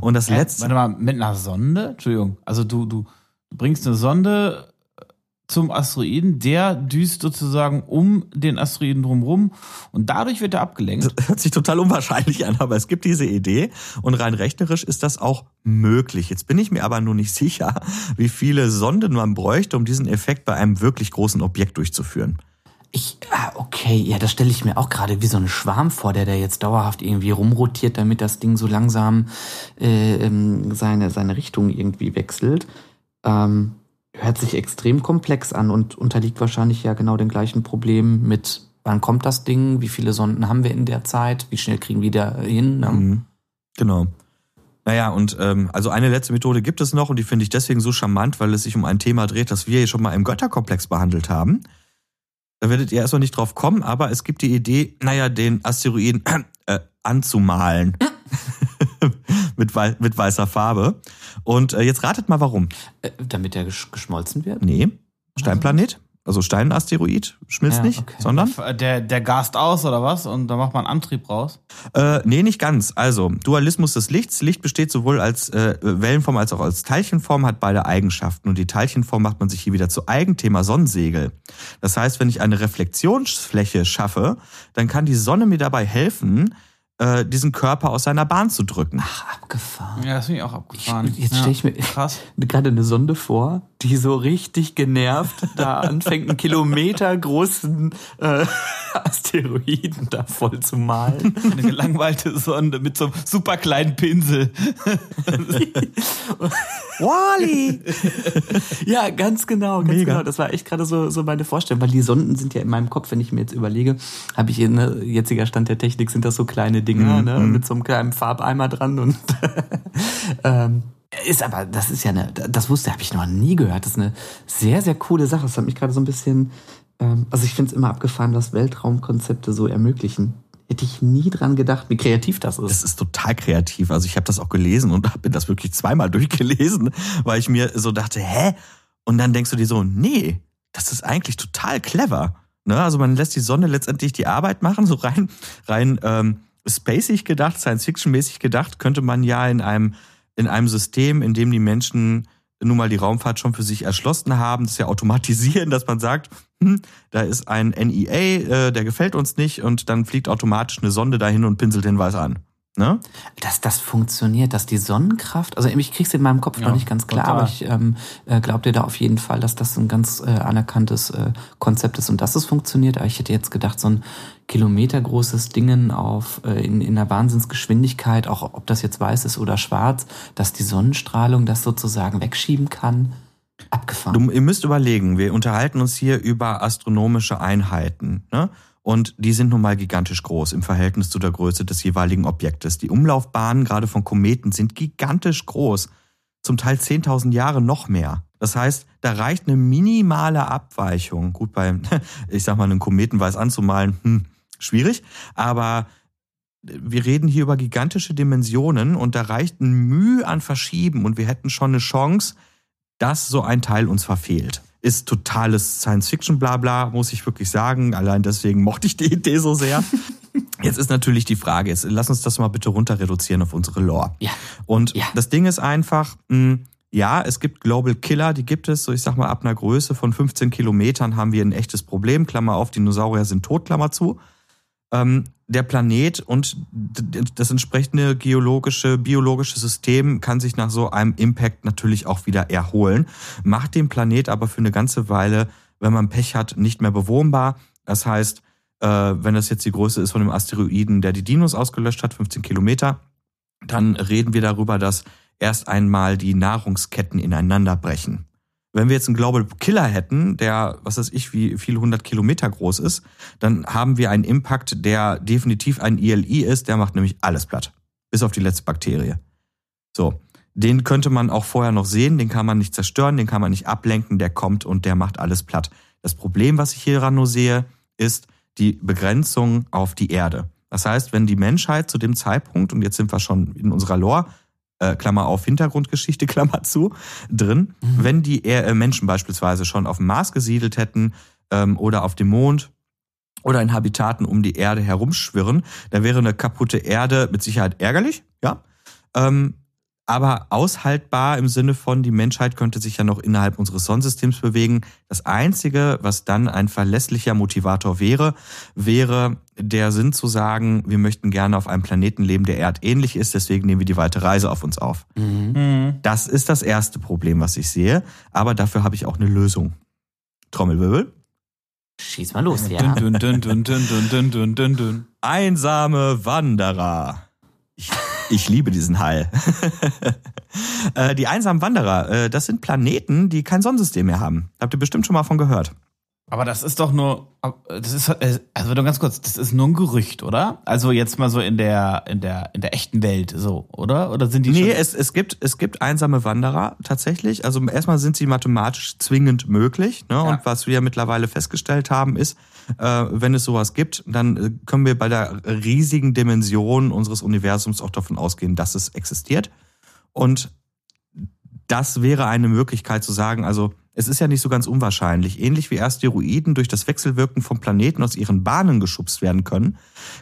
Und das Hä? letzte. Warte mal, mit einer Sonde? Entschuldigung. Also du, du bringst eine Sonde zum Asteroiden, der düst sozusagen um den Asteroiden drumherum und dadurch wird er abgelenkt. Das hört sich total unwahrscheinlich an, aber es gibt diese Idee und rein rechnerisch ist das auch möglich. Jetzt bin ich mir aber nur nicht sicher, wie viele Sonden man bräuchte, um diesen Effekt bei einem wirklich großen Objekt durchzuführen. Ich, ah, okay, ja, das stelle ich mir auch gerade wie so ein Schwarm vor, der da jetzt dauerhaft irgendwie rumrotiert, damit das Ding so langsam äh, ähm, seine, seine Richtung irgendwie wechselt. Ähm, hört sich extrem komplex an und unterliegt wahrscheinlich ja genau den gleichen Problemen mit, wann kommt das Ding, wie viele Sonden haben wir in der Zeit, wie schnell kriegen wir da hin. Ne? Mhm. Genau. Naja, und ähm, also eine letzte Methode gibt es noch und die finde ich deswegen so charmant, weil es sich um ein Thema dreht, das wir hier schon mal im Götterkomplex behandelt haben. Da werdet ihr erstmal nicht drauf kommen, aber es gibt die Idee, naja, den Asteroiden äh, anzumalen. mit, wei mit weißer Farbe. Und äh, jetzt ratet mal warum. Äh, damit der gesch geschmolzen wird? Nee, Steinplanet. Also Steinasteroid schmilzt Ja, nicht, okay. sondern Der, der gast aus oder was? Und da macht man einen Antrieb raus. Äh, nee, nicht ganz. Also, Dualismus des Lichts. Licht besteht sowohl als äh, Wellenform als auch als Teilchenform, hat beide Eigenschaften. Und die Teilchenform macht man sich hier wieder zu Eigenthema Sonnensegel. Das heißt, wenn ich eine Reflexionsfläche schaffe, dann kann die Sonne mir dabei helfen, äh, diesen Körper aus seiner Bahn zu drücken. Ach, abgefahren. Ja, das finde ich auch abgefahren. Jetzt ja. stelle ich mir Krass. gerade eine Sonde vor, die so richtig genervt da anfängt, einen Kilometer großen äh, Asteroiden da voll zu malen. Eine gelangweilte Sonde mit so einem super kleinen Pinsel. Wally! Ja, ganz genau, ganz Mega. genau. Das war echt gerade so, so meine Vorstellung, weil die Sonden sind ja in meinem Kopf, wenn ich mir jetzt überlege, habe ich in ne, jetziger Stand der Technik sind das so kleine Dinger, Mhm. ne, mit so einem kleinen Farbeimer dran und ähm, ist aber, das ist ja eine, das wusste, habe ich noch nie gehört. Das ist eine sehr, sehr coole Sache. Das hat mich gerade so ein bisschen, ähm, also ich finde es immer abgefahren, was Weltraumkonzepte so ermöglichen. Hätte ich nie dran gedacht, wie kreativ das ist. Das ist total kreativ. Also ich habe das auch gelesen und habe das wirklich zweimal durchgelesen, weil ich mir so dachte, hä? Und dann denkst du dir so, nee, das ist eigentlich total clever. Ne? Also man lässt die Sonne letztendlich die Arbeit machen, so rein, rein ähm, spacig gedacht, Science-Fiction-mäßig gedacht, könnte man ja in einem, in einem System, in dem die Menschen nun mal die Raumfahrt schon für sich erschlossen haben, das ja automatisieren, dass man sagt, hm, da ist ein NEA, äh, der gefällt uns nicht und dann fliegt automatisch eine Sonde dahin und pinselt den weiß an. Ne? dass das funktioniert, dass die Sonnenkraft, also ich krieg's in meinem Kopf Ja, noch nicht ganz klar, total. aber ich ähm, äh, glaub dir da auf jeden Fall, dass das ein ganz äh, anerkanntes äh, Konzept ist und dass es funktioniert. Aber ich hätte jetzt gedacht, so ein kilometergroßes Dingen auf äh, in, in einer Wahnsinnsgeschwindigkeit, auch ob das jetzt weiß ist oder schwarz, dass die Sonnenstrahlung das sozusagen wegschieben kann. Abgefahren. Du, ihr müsst überlegen, wir unterhalten uns hier über astronomische Einheiten. Ne? Und die sind nun mal gigantisch groß im Verhältnis zu der Größe des jeweiligen Objektes. Die Umlaufbahnen gerade von Kometen sind gigantisch groß. Zum Teil 10.000 Jahre noch mehr. Das heißt, da reicht eine minimale Abweichung. Gut, beim, ich sag mal, einen Kometen weiß anzumalen, hm, schwierig. Aber wir reden hier über gigantische Dimensionen und da reicht ein Mühe an Verschieben und wir hätten schon eine Chance, dass so ein Teil uns verfehlt. Ist totales Science-Fiction-Blabla, muss ich wirklich sagen. Allein deswegen mochte ich die Idee so sehr. Jetzt ist natürlich die Frage, jetzt lass uns das mal bitte runter reduzieren auf unsere Lore. Ja. Und Ja. das Ding ist einfach, mh, ja, es gibt Global Killer, die gibt es, so ich sag mal, ab einer Größe von 15 Kilometern haben wir ein echtes Problem. Klammer auf, Dinosaurier sind tot, Klammer zu. Ähm, der Planet und das entsprechende geologische, biologische System kann sich nach so einem Impact natürlich auch wieder erholen, macht den Planet aber für eine ganze Weile, wenn man Pech hat, nicht mehr bewohnbar. Das heißt, äh, wenn das jetzt die Größe ist von dem Asteroiden, der die Dinos ausgelöscht hat, 15 Kilometer, dann reden wir darüber, dass erst einmal die Nahrungsketten ineinander brechen. Wenn wir jetzt einen Global Killer hätten, der, was weiß ich, wie viele hundert Kilometer groß ist, dann haben wir einen Impact, der definitiv ein ILI ist, der macht nämlich alles platt. Bis auf die letzte Bakterie. So. Den könnte man auch vorher noch sehen, den kann man nicht zerstören, den kann man nicht ablenken, der kommt und der macht alles platt. Das Problem, was ich hieran nur sehe, ist die Begrenzung auf die Erde. Das heißt, wenn die Menschheit zu dem Zeitpunkt, und jetzt sind wir schon in unserer Lore, äh, Klammer auf Hintergrundgeschichte, Klammer zu, drin, mhm. wenn die äh, Menschen beispielsweise schon auf dem Mars gesiedelt hätten ähm, oder auf dem Mond oder in Habitaten um die Erde herumschwirren, dann wäre eine kaputte Erde mit Sicherheit ärgerlich, ja. Ähm, aber aushaltbar im Sinne von, die Menschheit könnte sich ja noch innerhalb unseres Sonnensystems bewegen. Das Einzige, was dann ein verlässlicher Motivator wäre, wäre der Sinn zu sagen, wir möchten gerne auf einem Planeten leben, der erdähnlich ist, deswegen nehmen wir die weite Reise auf uns auf. Mhm. Das ist das erste Problem, was ich sehe, aber dafür habe ich auch eine Lösung. Trommelwirbel. Schieß mal los, ja. Dün, dün, dün, dün, dün, dün, dün, dün, dün. Einsame Wanderer. Ich ich liebe diesen Hall. Äh, die einsamen Wanderer, äh, das sind Planeten, die kein Sonnensystem mehr haben. Habt ihr bestimmt schon mal von gehört. Aber das ist doch nur, das ist, äh, also nur ganz kurz, das ist nur ein Gerücht, oder? Also jetzt mal so in der, in der, in der echten Welt, so, oder? Oder sind die Nee, es, es gibt, es gibt einsame Wanderer tatsächlich. Also erstmal sind sie mathematisch zwingend möglich, ne? Ja. Und was wir mittlerweile festgestellt haben, ist, wenn es sowas gibt, dann äh, können wir bei der riesigen Dimension unseres Universums auch davon ausgehen, dass es existiert. Und das wäre eine Möglichkeit zu sagen, also es ist ja nicht so ganz unwahrscheinlich. Ähnlich wie Asteroiden durch das Wechselwirken von Planeten aus ihren Bahnen geschubst werden können,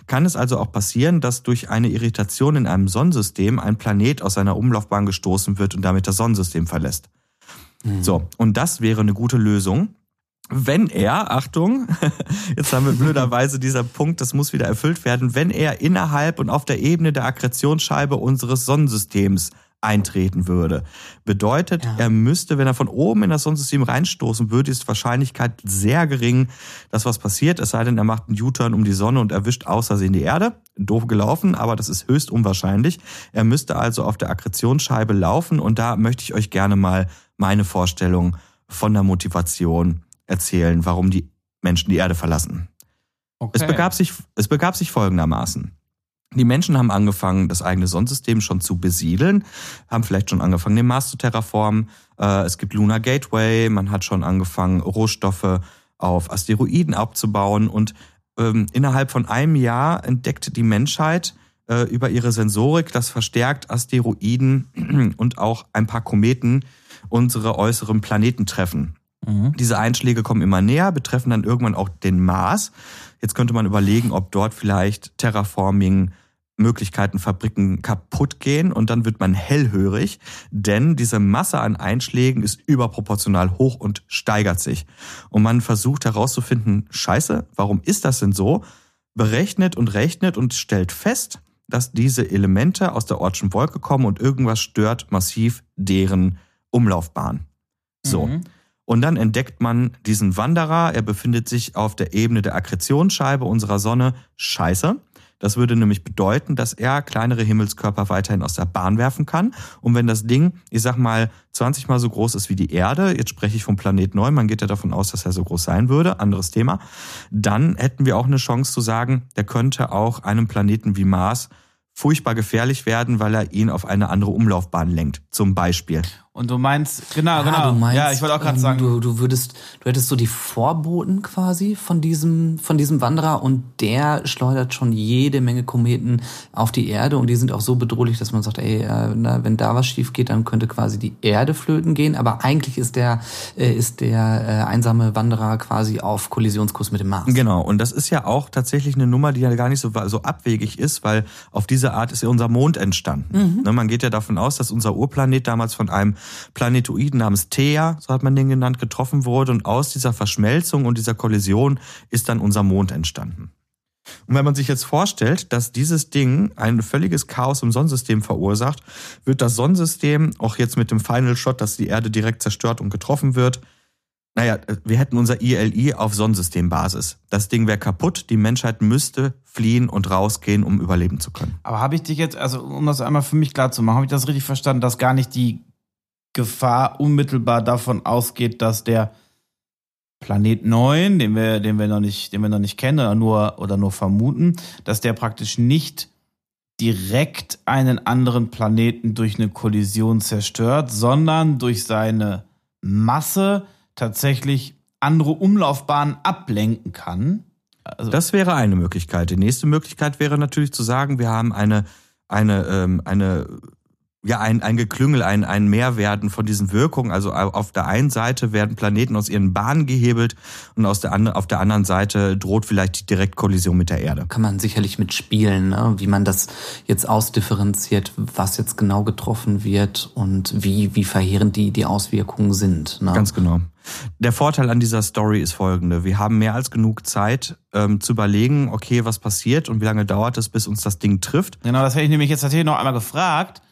kann es also auch passieren, dass durch eine Irritation in einem Sonnensystem ein Planet aus seiner Umlaufbahn gestoßen wird und damit das Sonnensystem verlässt. Mhm. So, und das wäre eine gute Lösung wenn er, Achtung, jetzt haben wir blöderweise dieser Punkt, das muss wieder erfüllt werden, wenn er innerhalb und auf der Ebene der Akkretionsscheibe unseres Sonnensystems eintreten würde. Bedeutet, ja. er müsste, wenn er von oben in das Sonnensystem reinstoßen würde, ist die Wahrscheinlichkeit sehr gering, dass was passiert, es sei denn, er macht einen U-Turn um die Sonne und erwischt außersehen die Erde. Doof gelaufen, aber das ist höchst unwahrscheinlich. Er müsste also auf der Akkretionsscheibe laufen und da möchte ich euch gerne mal meine Vorstellung von der Motivation erzählen, warum die Menschen die Erde verlassen. Okay. Es, begab sich, es begab sich folgendermaßen. Die Menschen haben angefangen, das eigene Sonnensystem schon zu besiedeln, haben vielleicht schon angefangen, den Mars zu terraformen. Äh, es gibt Lunar Gateway, man hat schon angefangen, Rohstoffe auf Asteroiden abzubauen und ähm, innerhalb von einem Jahr entdeckte die Menschheit äh, über ihre Sensorik, dass verstärkt Asteroiden und auch ein paar Kometen unsere äußeren Planeten treffen. Mhm. Diese Einschläge kommen immer näher, betreffen dann irgendwann auch den Mars. Jetzt könnte man überlegen, ob dort vielleicht Terraforming Möglichkeiten, Fabriken kaputt gehen und dann wird man hellhörig, denn diese Masse an Einschlägen ist überproportional hoch und steigert sich. Und man versucht herauszufinden, scheiße, warum ist das denn so? Berechnet und rechnet und stellt fest, dass diese Elemente aus der Ortschen Wolke kommen und irgendwas stört massiv deren Umlaufbahn. So. Mhm. Und dann entdeckt man diesen Wanderer. Er befindet sich auf der Ebene der Akkretionsscheibe unserer Sonne. Scheiße. Das würde nämlich bedeuten, dass er kleinere Himmelskörper weiterhin aus der Bahn werfen kann. Und wenn das Ding, ich sag mal, 20 mal so groß ist wie die Erde, jetzt spreche ich vom Planet 9, man geht ja davon aus, dass er so groß sein würde, anderes Thema, dann hätten wir auch eine Chance zu sagen, der könnte auch einem Planeten wie Mars furchtbar gefährlich werden, weil er ihn auf eine andere Umlaufbahn lenkt, zum Beispiel. Und du meinst, genau, ja, genau. Meinst, ja, ich wollte auch gerade ähm, sagen. Du, du würdest, du hättest so die Vorboten quasi von diesem, von diesem Wanderer und der schleudert schon jede Menge Kometen auf die Erde und die sind auch so bedrohlich, dass man sagt, ey, äh, na, wenn da was schief geht, dann könnte quasi die Erde flöten gehen. Aber eigentlich ist der, äh, ist der äh, einsame Wanderer quasi auf Kollisionskurs mit dem Mars. Genau. Und das ist ja auch tatsächlich eine Nummer, die ja gar nicht so, so abwegig ist, weil auf diese Art ist ja unser Mond entstanden. Mhm. Ne, man geht ja davon aus, dass unser Urplanet damals von einem Planetoiden namens Thea, so hat man den genannt, getroffen wurde und aus dieser Verschmelzung und dieser Kollision ist dann unser Mond entstanden. Und wenn man sich jetzt vorstellt, dass dieses Ding ein völliges Chaos im Sonnensystem verursacht, wird das Sonnensystem auch jetzt mit dem Final Shot, dass die Erde direkt zerstört und getroffen wird, Naja, wir hätten unser ILI auf Sonnensystembasis. Das Ding wäre kaputt, die Menschheit müsste fliehen und rausgehen, um überleben zu können. Aber habe ich dich jetzt, also um das einmal für mich klar zu machen, habe ich das richtig verstanden, dass gar nicht die Gefahr unmittelbar davon ausgeht, dass der Planet 9, den wir, den wir noch nicht, den wir noch nicht kennen oder nur, oder nur vermuten, dass der praktisch nicht direkt einen anderen Planeten durch eine Kollision zerstört, sondern durch seine Masse tatsächlich andere Umlaufbahnen ablenken kann. Also das wäre eine Möglichkeit. Die nächste Möglichkeit wäre natürlich zu sagen, wir haben eine, eine, ähm, eine ja, ein, ein Geklüngel, ein, ein Mehrwerden von diesen Wirkungen. Also auf der einen Seite werden Planeten aus ihren Bahnen gehebelt und aus der, auf der anderen Seite droht vielleicht die Direktkollision mit der Erde. Kann man sicherlich mitspielen, ne? wie man das jetzt ausdifferenziert, was jetzt genau getroffen wird und wie, wie verheerend die, die Auswirkungen sind. Ne? Ganz genau. Der Vorteil an dieser Story ist folgende. Wir haben mehr als genug Zeit ähm, zu überlegen, okay, was passiert und wie lange dauert es, bis uns das Ding trifft. Genau, das hätte ich nämlich jetzt tatsächlich noch einmal gefragt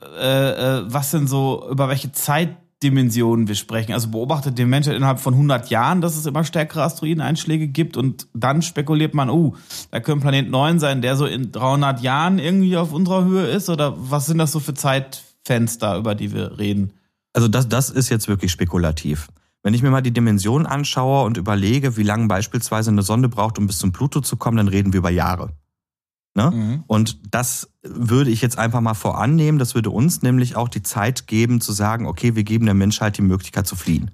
äh, äh, was denn so, über welche Zeitdimensionen wir sprechen. Also beobachtet den Menschen innerhalb von 100 Jahren, dass es immer stärkere Asteroideneinschläge gibt und dann spekuliert man, oh, da könnte Planet 9 sein, der so in 300 Jahren irgendwie auf unserer Höhe ist oder was sind das so für Zeitfenster, über die wir reden? Also das, das ist jetzt wirklich spekulativ. Wenn ich mir mal die Dimensionen anschaue und überlege, wie lange beispielsweise eine Sonde braucht, um bis zum Pluto zu kommen, dann reden wir über Jahre. Ne? Mhm. Und das würde ich jetzt einfach mal vorannehmen. Das würde uns nämlich auch die Zeit geben zu sagen, okay, wir geben der Menschheit die Möglichkeit zu fliehen.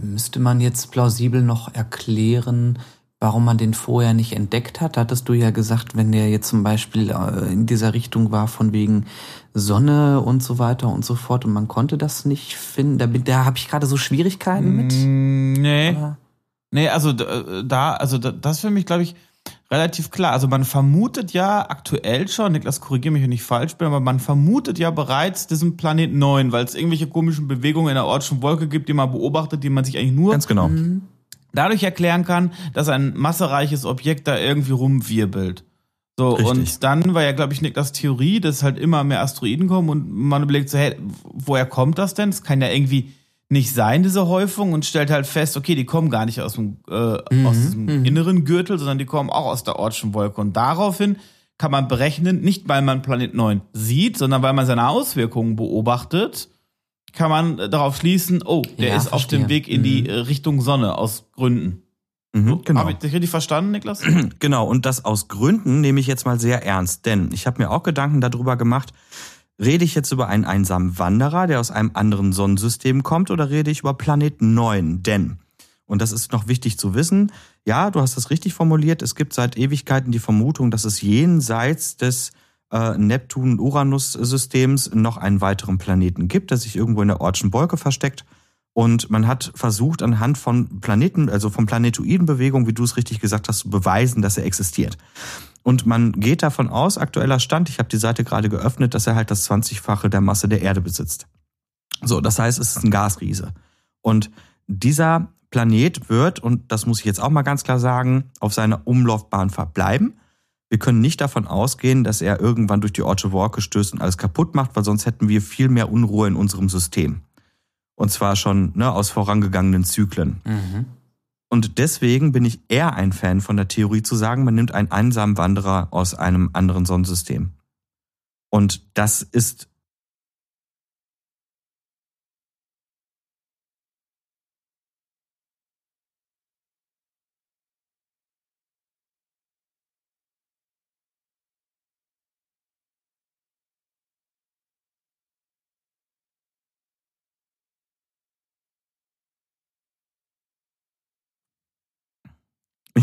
Müsste man jetzt plausibel noch erklären, warum man den vorher nicht entdeckt hat? Hattest du ja gesagt, wenn der jetzt zum Beispiel äh, in dieser Richtung war, von wegen Sonne und so weiter und so fort und man konnte das nicht finden. Da, da habe ich gerade so Schwierigkeiten mit. Mm, nee. Oder? Nee, also da, also das für mich, glaube ich, relativ klar. Also man vermutet ja aktuell schon, Niklas, korrigiere mich, wenn ich falsch bin, aber man vermutet ja bereits diesen Planet 9, weil es irgendwelche komischen Bewegungen in der Ortschen Wolke gibt, die man beobachtet, die man sich eigentlich nur Ganz genau. Mhm. dadurch erklären kann, dass ein massereiches Objekt da irgendwie rumwirbelt. So, Richtig. und dann war ja, glaube ich, Niklas Theorie, dass halt immer mehr Asteroiden kommen und man überlegt so, hey, woher kommt das denn? Das kann ja irgendwie nicht sein, diese Häufung, und stellt halt fest, okay, die kommen gar nicht aus dem, äh, mhm. aus diesem mhm. inneren Gürtel, sondern die kommen auch aus der Ortschen Wolke. Und daraufhin kann man berechnen, nicht weil man Planet 9 sieht, sondern weil man seine Auswirkungen beobachtet, kann man darauf schließen, oh, der ja, ist auf dem Weg in die mhm. Richtung Sonne aus Gründen. Mhm, genau. Habe ich dich richtig verstanden, Niklas? Genau, und das aus Gründen nehme ich jetzt mal sehr ernst, denn ich habe mir auch Gedanken darüber gemacht, Rede ich jetzt über einen einsamen Wanderer, der aus einem anderen Sonnensystem kommt, oder rede ich über Planet 9? Denn, und das ist noch wichtig zu wissen, ja, du hast das richtig formuliert, es gibt seit Ewigkeiten die Vermutung, dass es jenseits des äh, Neptun-Uranus-Systems noch einen weiteren Planeten gibt, der sich irgendwo in der Ortschen Wolke versteckt. Und man hat versucht, anhand von Planeten, also von Planetoidenbewegungen, wie du es richtig gesagt hast, zu beweisen, dass er existiert. Und man geht davon aus, aktueller Stand, ich habe die Seite gerade geöffnet, dass er halt das 20-fache der Masse der Erde besitzt. So, das heißt, es ist ein Gasriese. Und dieser Planet wird, und das muss ich jetzt auch mal ganz klar sagen, auf seiner Umlaufbahn verbleiben. Wir können nicht davon ausgehen, dass er irgendwann durch die Ortsche Wolke stößt und alles kaputt macht, weil sonst hätten wir viel mehr Unruhe in unserem System. Und zwar schon ne, aus vorangegangenen Zyklen. Mhm. Und deswegen bin ich eher ein Fan von der Theorie zu sagen, man nimmt einen einsamen Wanderer aus einem anderen Sonnensystem. Und das ist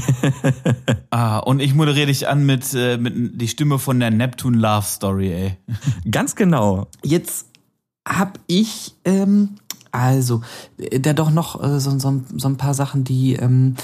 ah, und ich moderiere dich an mit, äh, mit die Stimme von der Neptune Love Story, ey. Ganz genau. Jetzt hab ich, ähm, also, äh, da doch noch äh, so, so, so ein paar Sachen, die, ähm,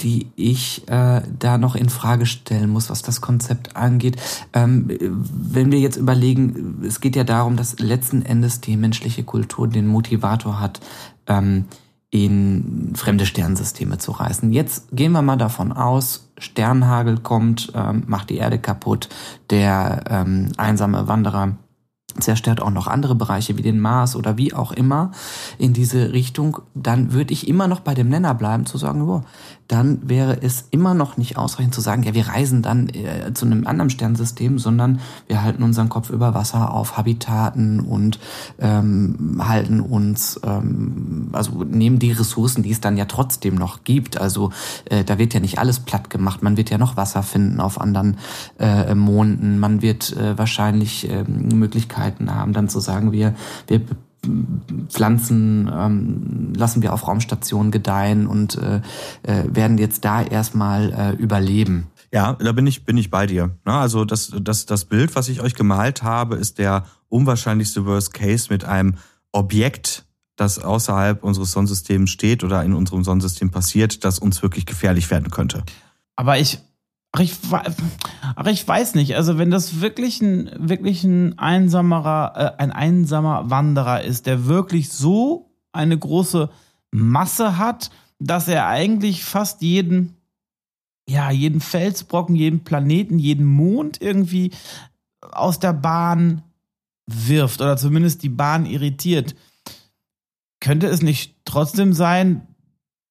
die ich äh, da noch in Frage stellen muss, was das Konzept angeht. Ähm, wenn wir jetzt überlegen, es geht ja darum, dass letzten Endes die menschliche Kultur den Motivator hat, ähm, in fremde Sternensysteme zu reisen. Jetzt gehen wir mal davon aus, Sternhagel kommt, ähm, macht die Erde kaputt, der ähm, einsame Wanderer zerstört auch noch andere Bereiche wie den Mars oder wie auch immer in diese Richtung, dann würde ich immer noch bei dem Nenner bleiben, zu sagen, boah, dann wäre es immer noch nicht ausreichend zu sagen, ja, wir reisen dann äh, zu einem anderen Sternsystem, sondern wir halten unseren Kopf über Wasser auf Habitaten und ähm, halten uns, ähm, also nehmen die Ressourcen, die es dann ja trotzdem noch gibt. Also äh, da wird ja nicht alles platt gemacht. Man wird ja noch Wasser finden auf anderen äh, Monden. Man wird äh, wahrscheinlich äh, Möglichkeiten haben, dann zu sagen, wir, wir Pflanzen ähm, lassen wir auf Raumstationen gedeihen und äh, äh, werden jetzt da erstmal äh, überleben. Ja, da bin ich bin ich bei dir. Also das das das Bild, was ich euch gemalt habe, ist der unwahrscheinlichste Worst Case mit einem Objekt, das außerhalb unseres Sonnensystems steht oder in unserem Sonnensystem passiert, das uns wirklich gefährlich werden könnte. Aber ich Ach ich, ach, ich weiß nicht. Also wenn das wirklich ein, wirklich ein einsamerer, äh, ein einsamer Wanderer ist, der wirklich so eine große Masse hat, dass er eigentlich fast jeden, ja, jeden Felsbrocken, jeden Planeten, jeden Mond irgendwie aus der Bahn wirft oder zumindest die Bahn irritiert. Könnte es nicht trotzdem sein,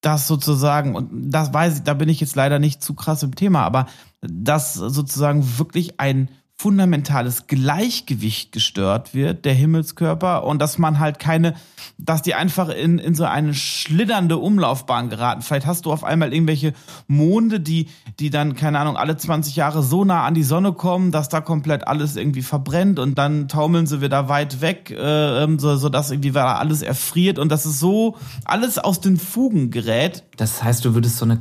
das sozusagen, und das weiß ich, da bin ich jetzt leider nicht zu krass im Thema, aber dass sozusagen wirklich ein fundamentales Gleichgewicht gestört wird, der Himmelskörper, und dass man halt keine, dass die einfach in, in so eine schlitternde Umlaufbahn geraten. Vielleicht hast du auf einmal irgendwelche Monde, die, die dann, keine Ahnung, alle 20 Jahre so nah an die Sonne kommen, dass da komplett alles irgendwie verbrennt und dann taumeln sie wieder weit weg, äh, ähm, so, so dass irgendwie alles erfriert und dass es so alles aus den Fugen gerät. Das heißt, du würdest so eine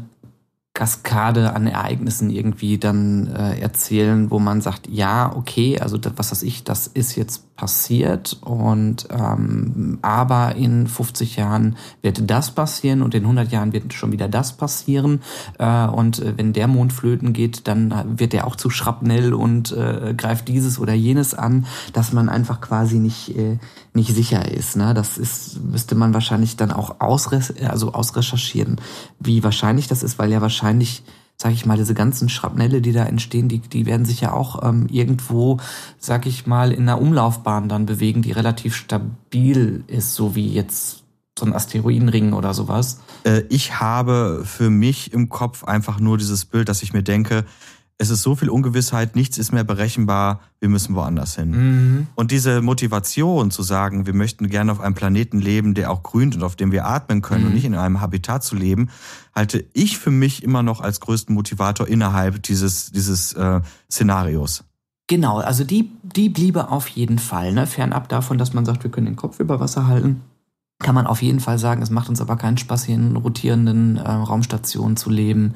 Kaskade an Ereignissen irgendwie dann äh, erzählen, wo man sagt, ja, okay, also das, was weiß ich, das ist jetzt passiert und ähm, aber in 50 Jahren wird das passieren und in 100 Jahren wird schon wieder das passieren. Äh, und äh, wenn der Mond flöten geht, dann wird er auch zu Schrapnell und äh, greift dieses oder jenes an, dass man einfach quasi nicht äh, nicht sicher ist. Ne? Das ist müsste man wahrscheinlich dann auch ausres also ausrecherchieren, wie wahrscheinlich das ist, weil ja wahrscheinlich sag ich mal, diese ganzen Schrapnelle, die da entstehen, die, die werden sich ja auch ähm, irgendwo, sag ich mal, in einer Umlaufbahn dann bewegen, die relativ stabil ist, so wie jetzt so ein Asteroidenring oder sowas. Äh, ich habe für mich im Kopf einfach nur dieses Bild, dass ich mir denke, es ist so viel Ungewissheit, nichts ist mehr berechenbar, wir müssen woanders hin. Mhm. Und diese Motivation zu sagen, wir möchten gerne auf einem Planeten leben, der auch grünt und auf dem wir atmen können mhm. und nicht in einem Habitat zu leben, halte ich für mich immer noch als größten Motivator innerhalb dieses, dieses äh, Szenarios. Genau, also die, die bliebe auf jeden Fall, ne? fernab davon, dass man sagt, wir können den Kopf über Wasser halten kann man auf jeden Fall sagen, es macht uns aber keinen Spaß, hier in rotierenden äh, Raumstationen zu leben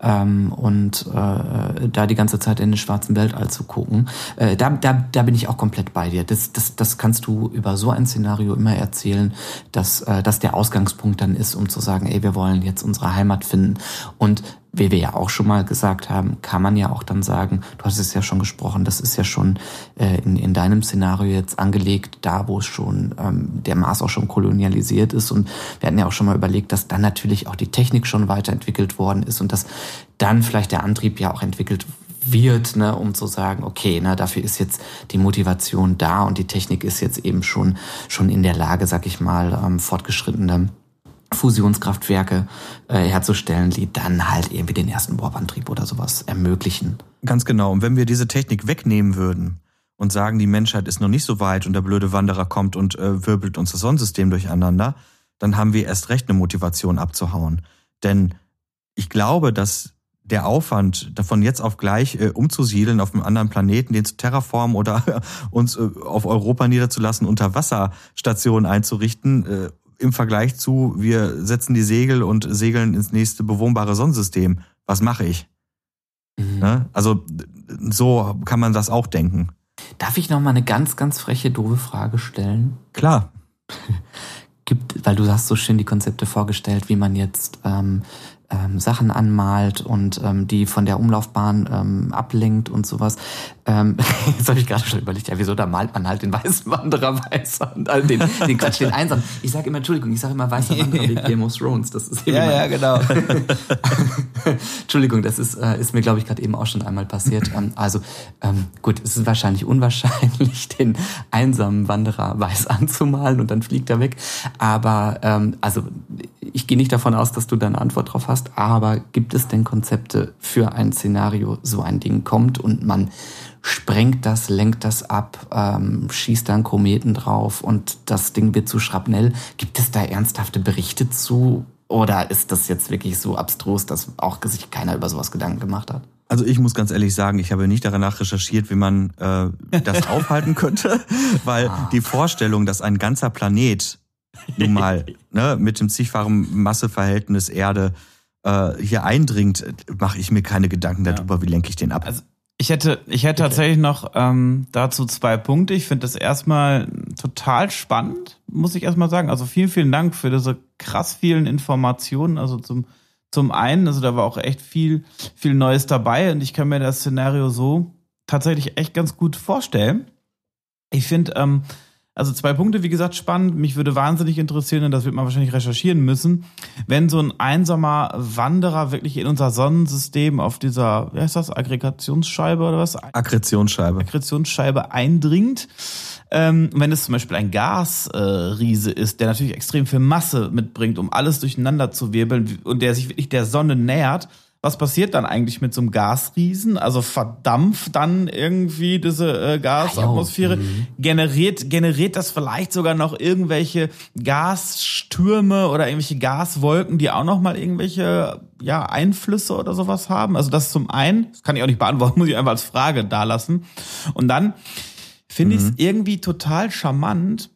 ähm, und äh, da die ganze Zeit in den schwarzen Weltall zu gucken. Äh, da, da, da bin ich auch komplett bei dir. Das, das, das kannst du über so ein Szenario immer erzählen, dass, äh, dass der Ausgangspunkt dann ist, um zu sagen, ey, wir wollen jetzt unsere Heimat finden. Und wie wir ja auch schon mal gesagt haben, kann man ja auch dann sagen, du hast es ja schon gesprochen, das ist ja schon äh, in, in deinem Szenario jetzt angelegt, da wo es schon ähm, der Mars auch schon kolonialisiert ist. Und wir hatten ja auch schon mal überlegt, dass dann natürlich auch die Technik schon weiterentwickelt worden ist und dass dann vielleicht der Antrieb ja auch entwickelt wird, ne, um zu sagen, okay, ne, dafür ist jetzt die Motivation da und die Technik ist jetzt eben schon schon in der Lage, sag ich mal, ähm, fortgeschrittene Fusionskraftwerke äh, herzustellen, die dann halt irgendwie den ersten Warp-Antrieb oder sowas ermöglichen. Ganz genau. Und wenn wir diese Technik wegnehmen würden und sagen, die Menschheit ist noch nicht so weit und der blöde Wanderer kommt und äh, wirbelt unser Sonnensystem durcheinander, dann haben wir erst recht eine Motivation abzuhauen. Denn ich glaube, dass der Aufwand, davon jetzt auf gleich äh, umzusiedeln auf einem anderen Planeten, den zu terraformen oder uns äh, auf Europa niederzulassen, Unterwasserstationen einzurichten, äh, im Vergleich zu, wir setzen die Segel und segeln ins nächste bewohnbare Sonnensystem. Was mache ich? Mhm. Ne? Also so kann man das auch denken. Darf ich noch mal eine ganz, ganz freche, doofe Frage stellen? Klar. Gibt, weil du hast so schön die Konzepte vorgestellt, wie man jetzt ähm, ähm, Sachen anmalt und ähm, die von der Umlaufbahn ähm, ablenkt und sowas. Ähm, jetzt habe ich gerade schon überlegt, ja, wieso, da malt man halt den weißen Wanderer weiß an, äh, den, den Quatsch, den Einsam. Ich sage immer, Entschuldigung, ich sage immer weißer Wanderer wegen Game of Thrones. Das ist ja, ja, genau. Entschuldigung, das ist, äh, ist mir, glaube ich, gerade eben auch schon einmal passiert. Ähm, also ähm, gut, es ist wahrscheinlich unwahrscheinlich, den einsamen Wanderer weiß anzumalen und dann fliegt er weg. Aber ähm, also ich gehe nicht davon aus, dass du da eine Antwort drauf hast, aber gibt es denn Konzepte für ein Szenario, so ein Ding kommt und man sprengt das, lenkt das ab, ähm, schießt dann Kometen drauf und das Ding wird zu Schrapnell. Gibt es da ernsthafte Berichte zu? Oder ist das jetzt wirklich so abstrus, dass auch sich keiner über sowas Gedanken gemacht hat? Also ich muss ganz ehrlich sagen, ich habe nicht danach recherchiert, wie man äh, das aufhalten könnte, weil ah. die Vorstellung, dass ein ganzer Planet nun mal ne, mit dem zigfachen Masseverhältnis Erde äh, hier eindringt, mache ich mir keine Gedanken darüber, ja. wie lenke ich den ab. Also ich hätte, ich hätte tatsächlich noch ähm, dazu zwei Punkte. Ich finde das erstmal total spannend, muss ich erstmal sagen. Also vielen, vielen Dank für diese krass vielen Informationen. Also zum, zum einen, also da war auch echt viel, viel Neues dabei und ich kann mir das Szenario so tatsächlich echt ganz gut vorstellen. Ich finde, ähm, also zwei Punkte, wie gesagt, spannend. Mich würde wahnsinnig interessieren, und das wird man wahrscheinlich recherchieren müssen, wenn so ein einsamer Wanderer wirklich in unser Sonnensystem auf dieser, wie heißt das, Aggregationsscheibe oder was? Akkretionsscheibe. Akkretionsscheibe eindringt. Ähm, wenn es zum Beispiel ein Gasriese äh, ist, der natürlich extrem viel Masse mitbringt, um alles durcheinander zu wirbeln und der sich wirklich der Sonne nähert, was passiert dann eigentlich mit so einem Gasriesen? Also verdampft dann irgendwie diese äh, Gasatmosphäre? Mhm. Generiert, generiert das vielleicht sogar noch irgendwelche Gasstürme oder irgendwelche Gaswolken, die auch noch mal irgendwelche ja, Einflüsse oder sowas haben? Also das zum einen, das kann ich auch nicht beantworten, muss ich einfach als Frage da lassen. Und dann finde mhm. ich es irgendwie total charmant,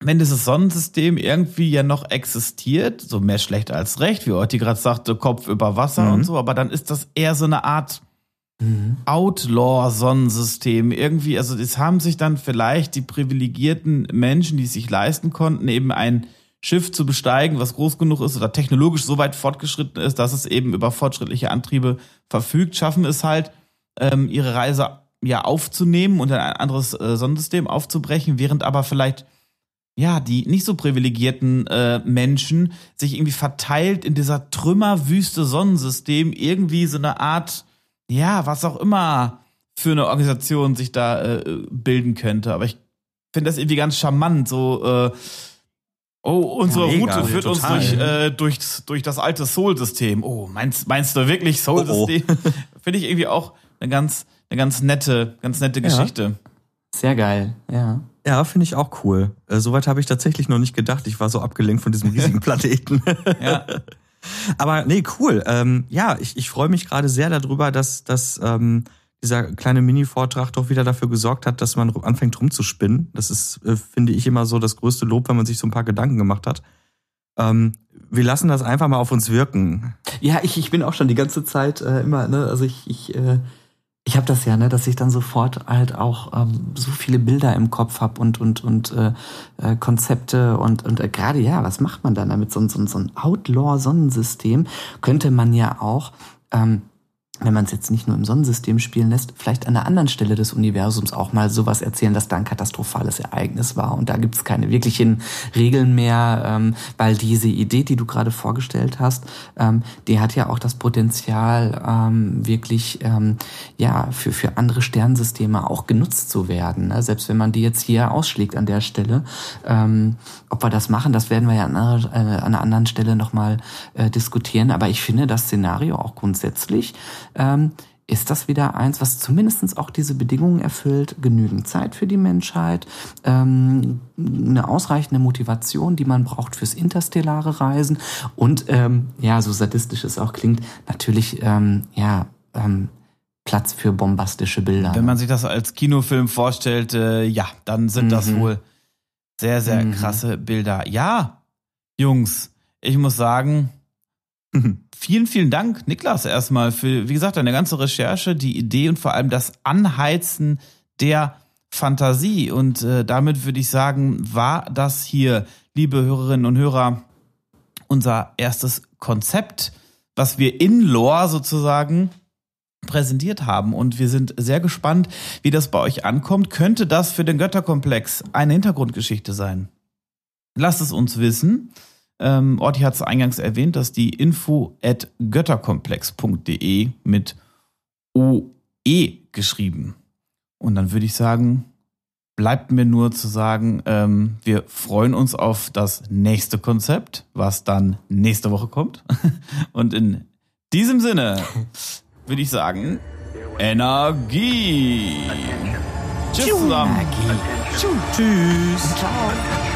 wenn dieses Sonnensystem irgendwie ja noch existiert, so mehr schlecht als recht, wie Otti gerade sagte, Kopf über Wasser mhm. und so, aber dann ist das eher so eine Art mhm. Outlaw-Sonnensystem. Irgendwie, also es haben sich dann vielleicht die privilegierten Menschen, die es sich leisten konnten, eben ein Schiff zu besteigen, was groß genug ist oder technologisch so weit fortgeschritten ist, dass es eben über fortschrittliche Antriebe verfügt, schaffen es halt, ähm, ihre Reise ja aufzunehmen und in ein anderes äh, Sonnensystem aufzubrechen, während aber vielleicht ja, die nicht so privilegierten äh, Menschen sich irgendwie verteilt in dieser Trümmerwüste Sonnensystem irgendwie so eine Art, ja, was auch immer für eine Organisation sich da äh, bilden könnte. Aber ich finde das irgendwie ganz charmant, so äh, Oh, unsere ja, Route führt uns durch, äh, durch, durch das alte Soul-System. Oh, meinst, meinst du wirklich Soul-System? Oh, oh. Finde ich irgendwie auch eine ganz, eine ganz nette, ganz nette Geschichte. Ja. Sehr geil, ja. Ja, finde ich auch cool. Äh, Soweit habe ich tatsächlich noch nicht gedacht. Ich war so abgelenkt von diesem riesigen Planeten. ja. Aber nee, cool. Ähm, ja, ich, ich freue mich gerade sehr darüber, dass, dass ähm, dieser kleine Mini-Vortrag doch wieder dafür gesorgt hat, dass man anfängt rumzuspinnen. Das ist, äh, finde ich, immer so das größte Lob, wenn man sich so ein paar Gedanken gemacht hat. Ähm, wir lassen das einfach mal auf uns wirken. Ja, ich, ich bin auch schon die ganze Zeit äh, immer, ne, also ich, ich äh, ich habe das ja, ne, dass ich dann sofort halt auch ähm, so viele Bilder im Kopf habe und und und äh, äh, Konzepte und und äh, gerade ja, was macht man dann damit? So, so, so ein Outlaw-Sonnensystem könnte man ja auch ähm, wenn man es jetzt nicht nur im Sonnensystem spielen lässt, vielleicht an einer anderen Stelle des Universums auch mal sowas erzählen, dass da ein katastrophales Ereignis war. Und da gibt es keine wirklichen Regeln mehr, ähm, weil diese Idee, die du gerade vorgestellt hast, ähm, die hat ja auch das Potenzial, ähm, wirklich ähm, ja für, für andere Sternensysteme auch genutzt zu werden. Ne? Selbst wenn man die jetzt hier ausschlägt an der Stelle. Ähm, ob wir das machen, das werden wir ja an einer, äh, an einer anderen Stelle nochmal äh, diskutieren. Aber ich finde das Szenario auch grundsätzlich ähm, ist das wieder eins, was zumindestens auch diese Bedingungen erfüllt, genügend Zeit für die Menschheit, ähm, eine ausreichende Motivation, die man braucht fürs interstellare Reisen und ähm, ja, so sadistisch es auch klingt, natürlich ähm, ja ähm, Platz für bombastische Bilder. Wenn man sich das als Kinofilm vorstellt, äh, ja, dann sind mhm. das wohl sehr, sehr mhm. krasse Bilder. Ja, Jungs, ich muss sagen, Vielen, vielen Dank, Niklas, erstmal für, wie gesagt, deine ganze Recherche, die Idee und vor allem das Anheizen der Fantasie. Und äh, damit würde ich sagen, war das hier, liebe Hörerinnen und Hörer, unser erstes Konzept was wir in Lore sozusagen präsentiert haben. Und wir sind sehr gespannt, wie das bei euch ankommt. Könnte das für den Götterkomplex eine Hintergrundgeschichte sein? Lasst es uns wissen. Ähm, Orti hat es eingangs erwähnt, dass die info at götterkomplex.de mit OE geschrieben. Und dann würde ich sagen, bleibt mir nur zu sagen, ähm, wir freuen uns auf das nächste Konzept, was dann nächste Woche kommt. Und in diesem Sinne würde ich sagen, Energie. Tschüss zusammen. Energie. Tschüss. Ciao.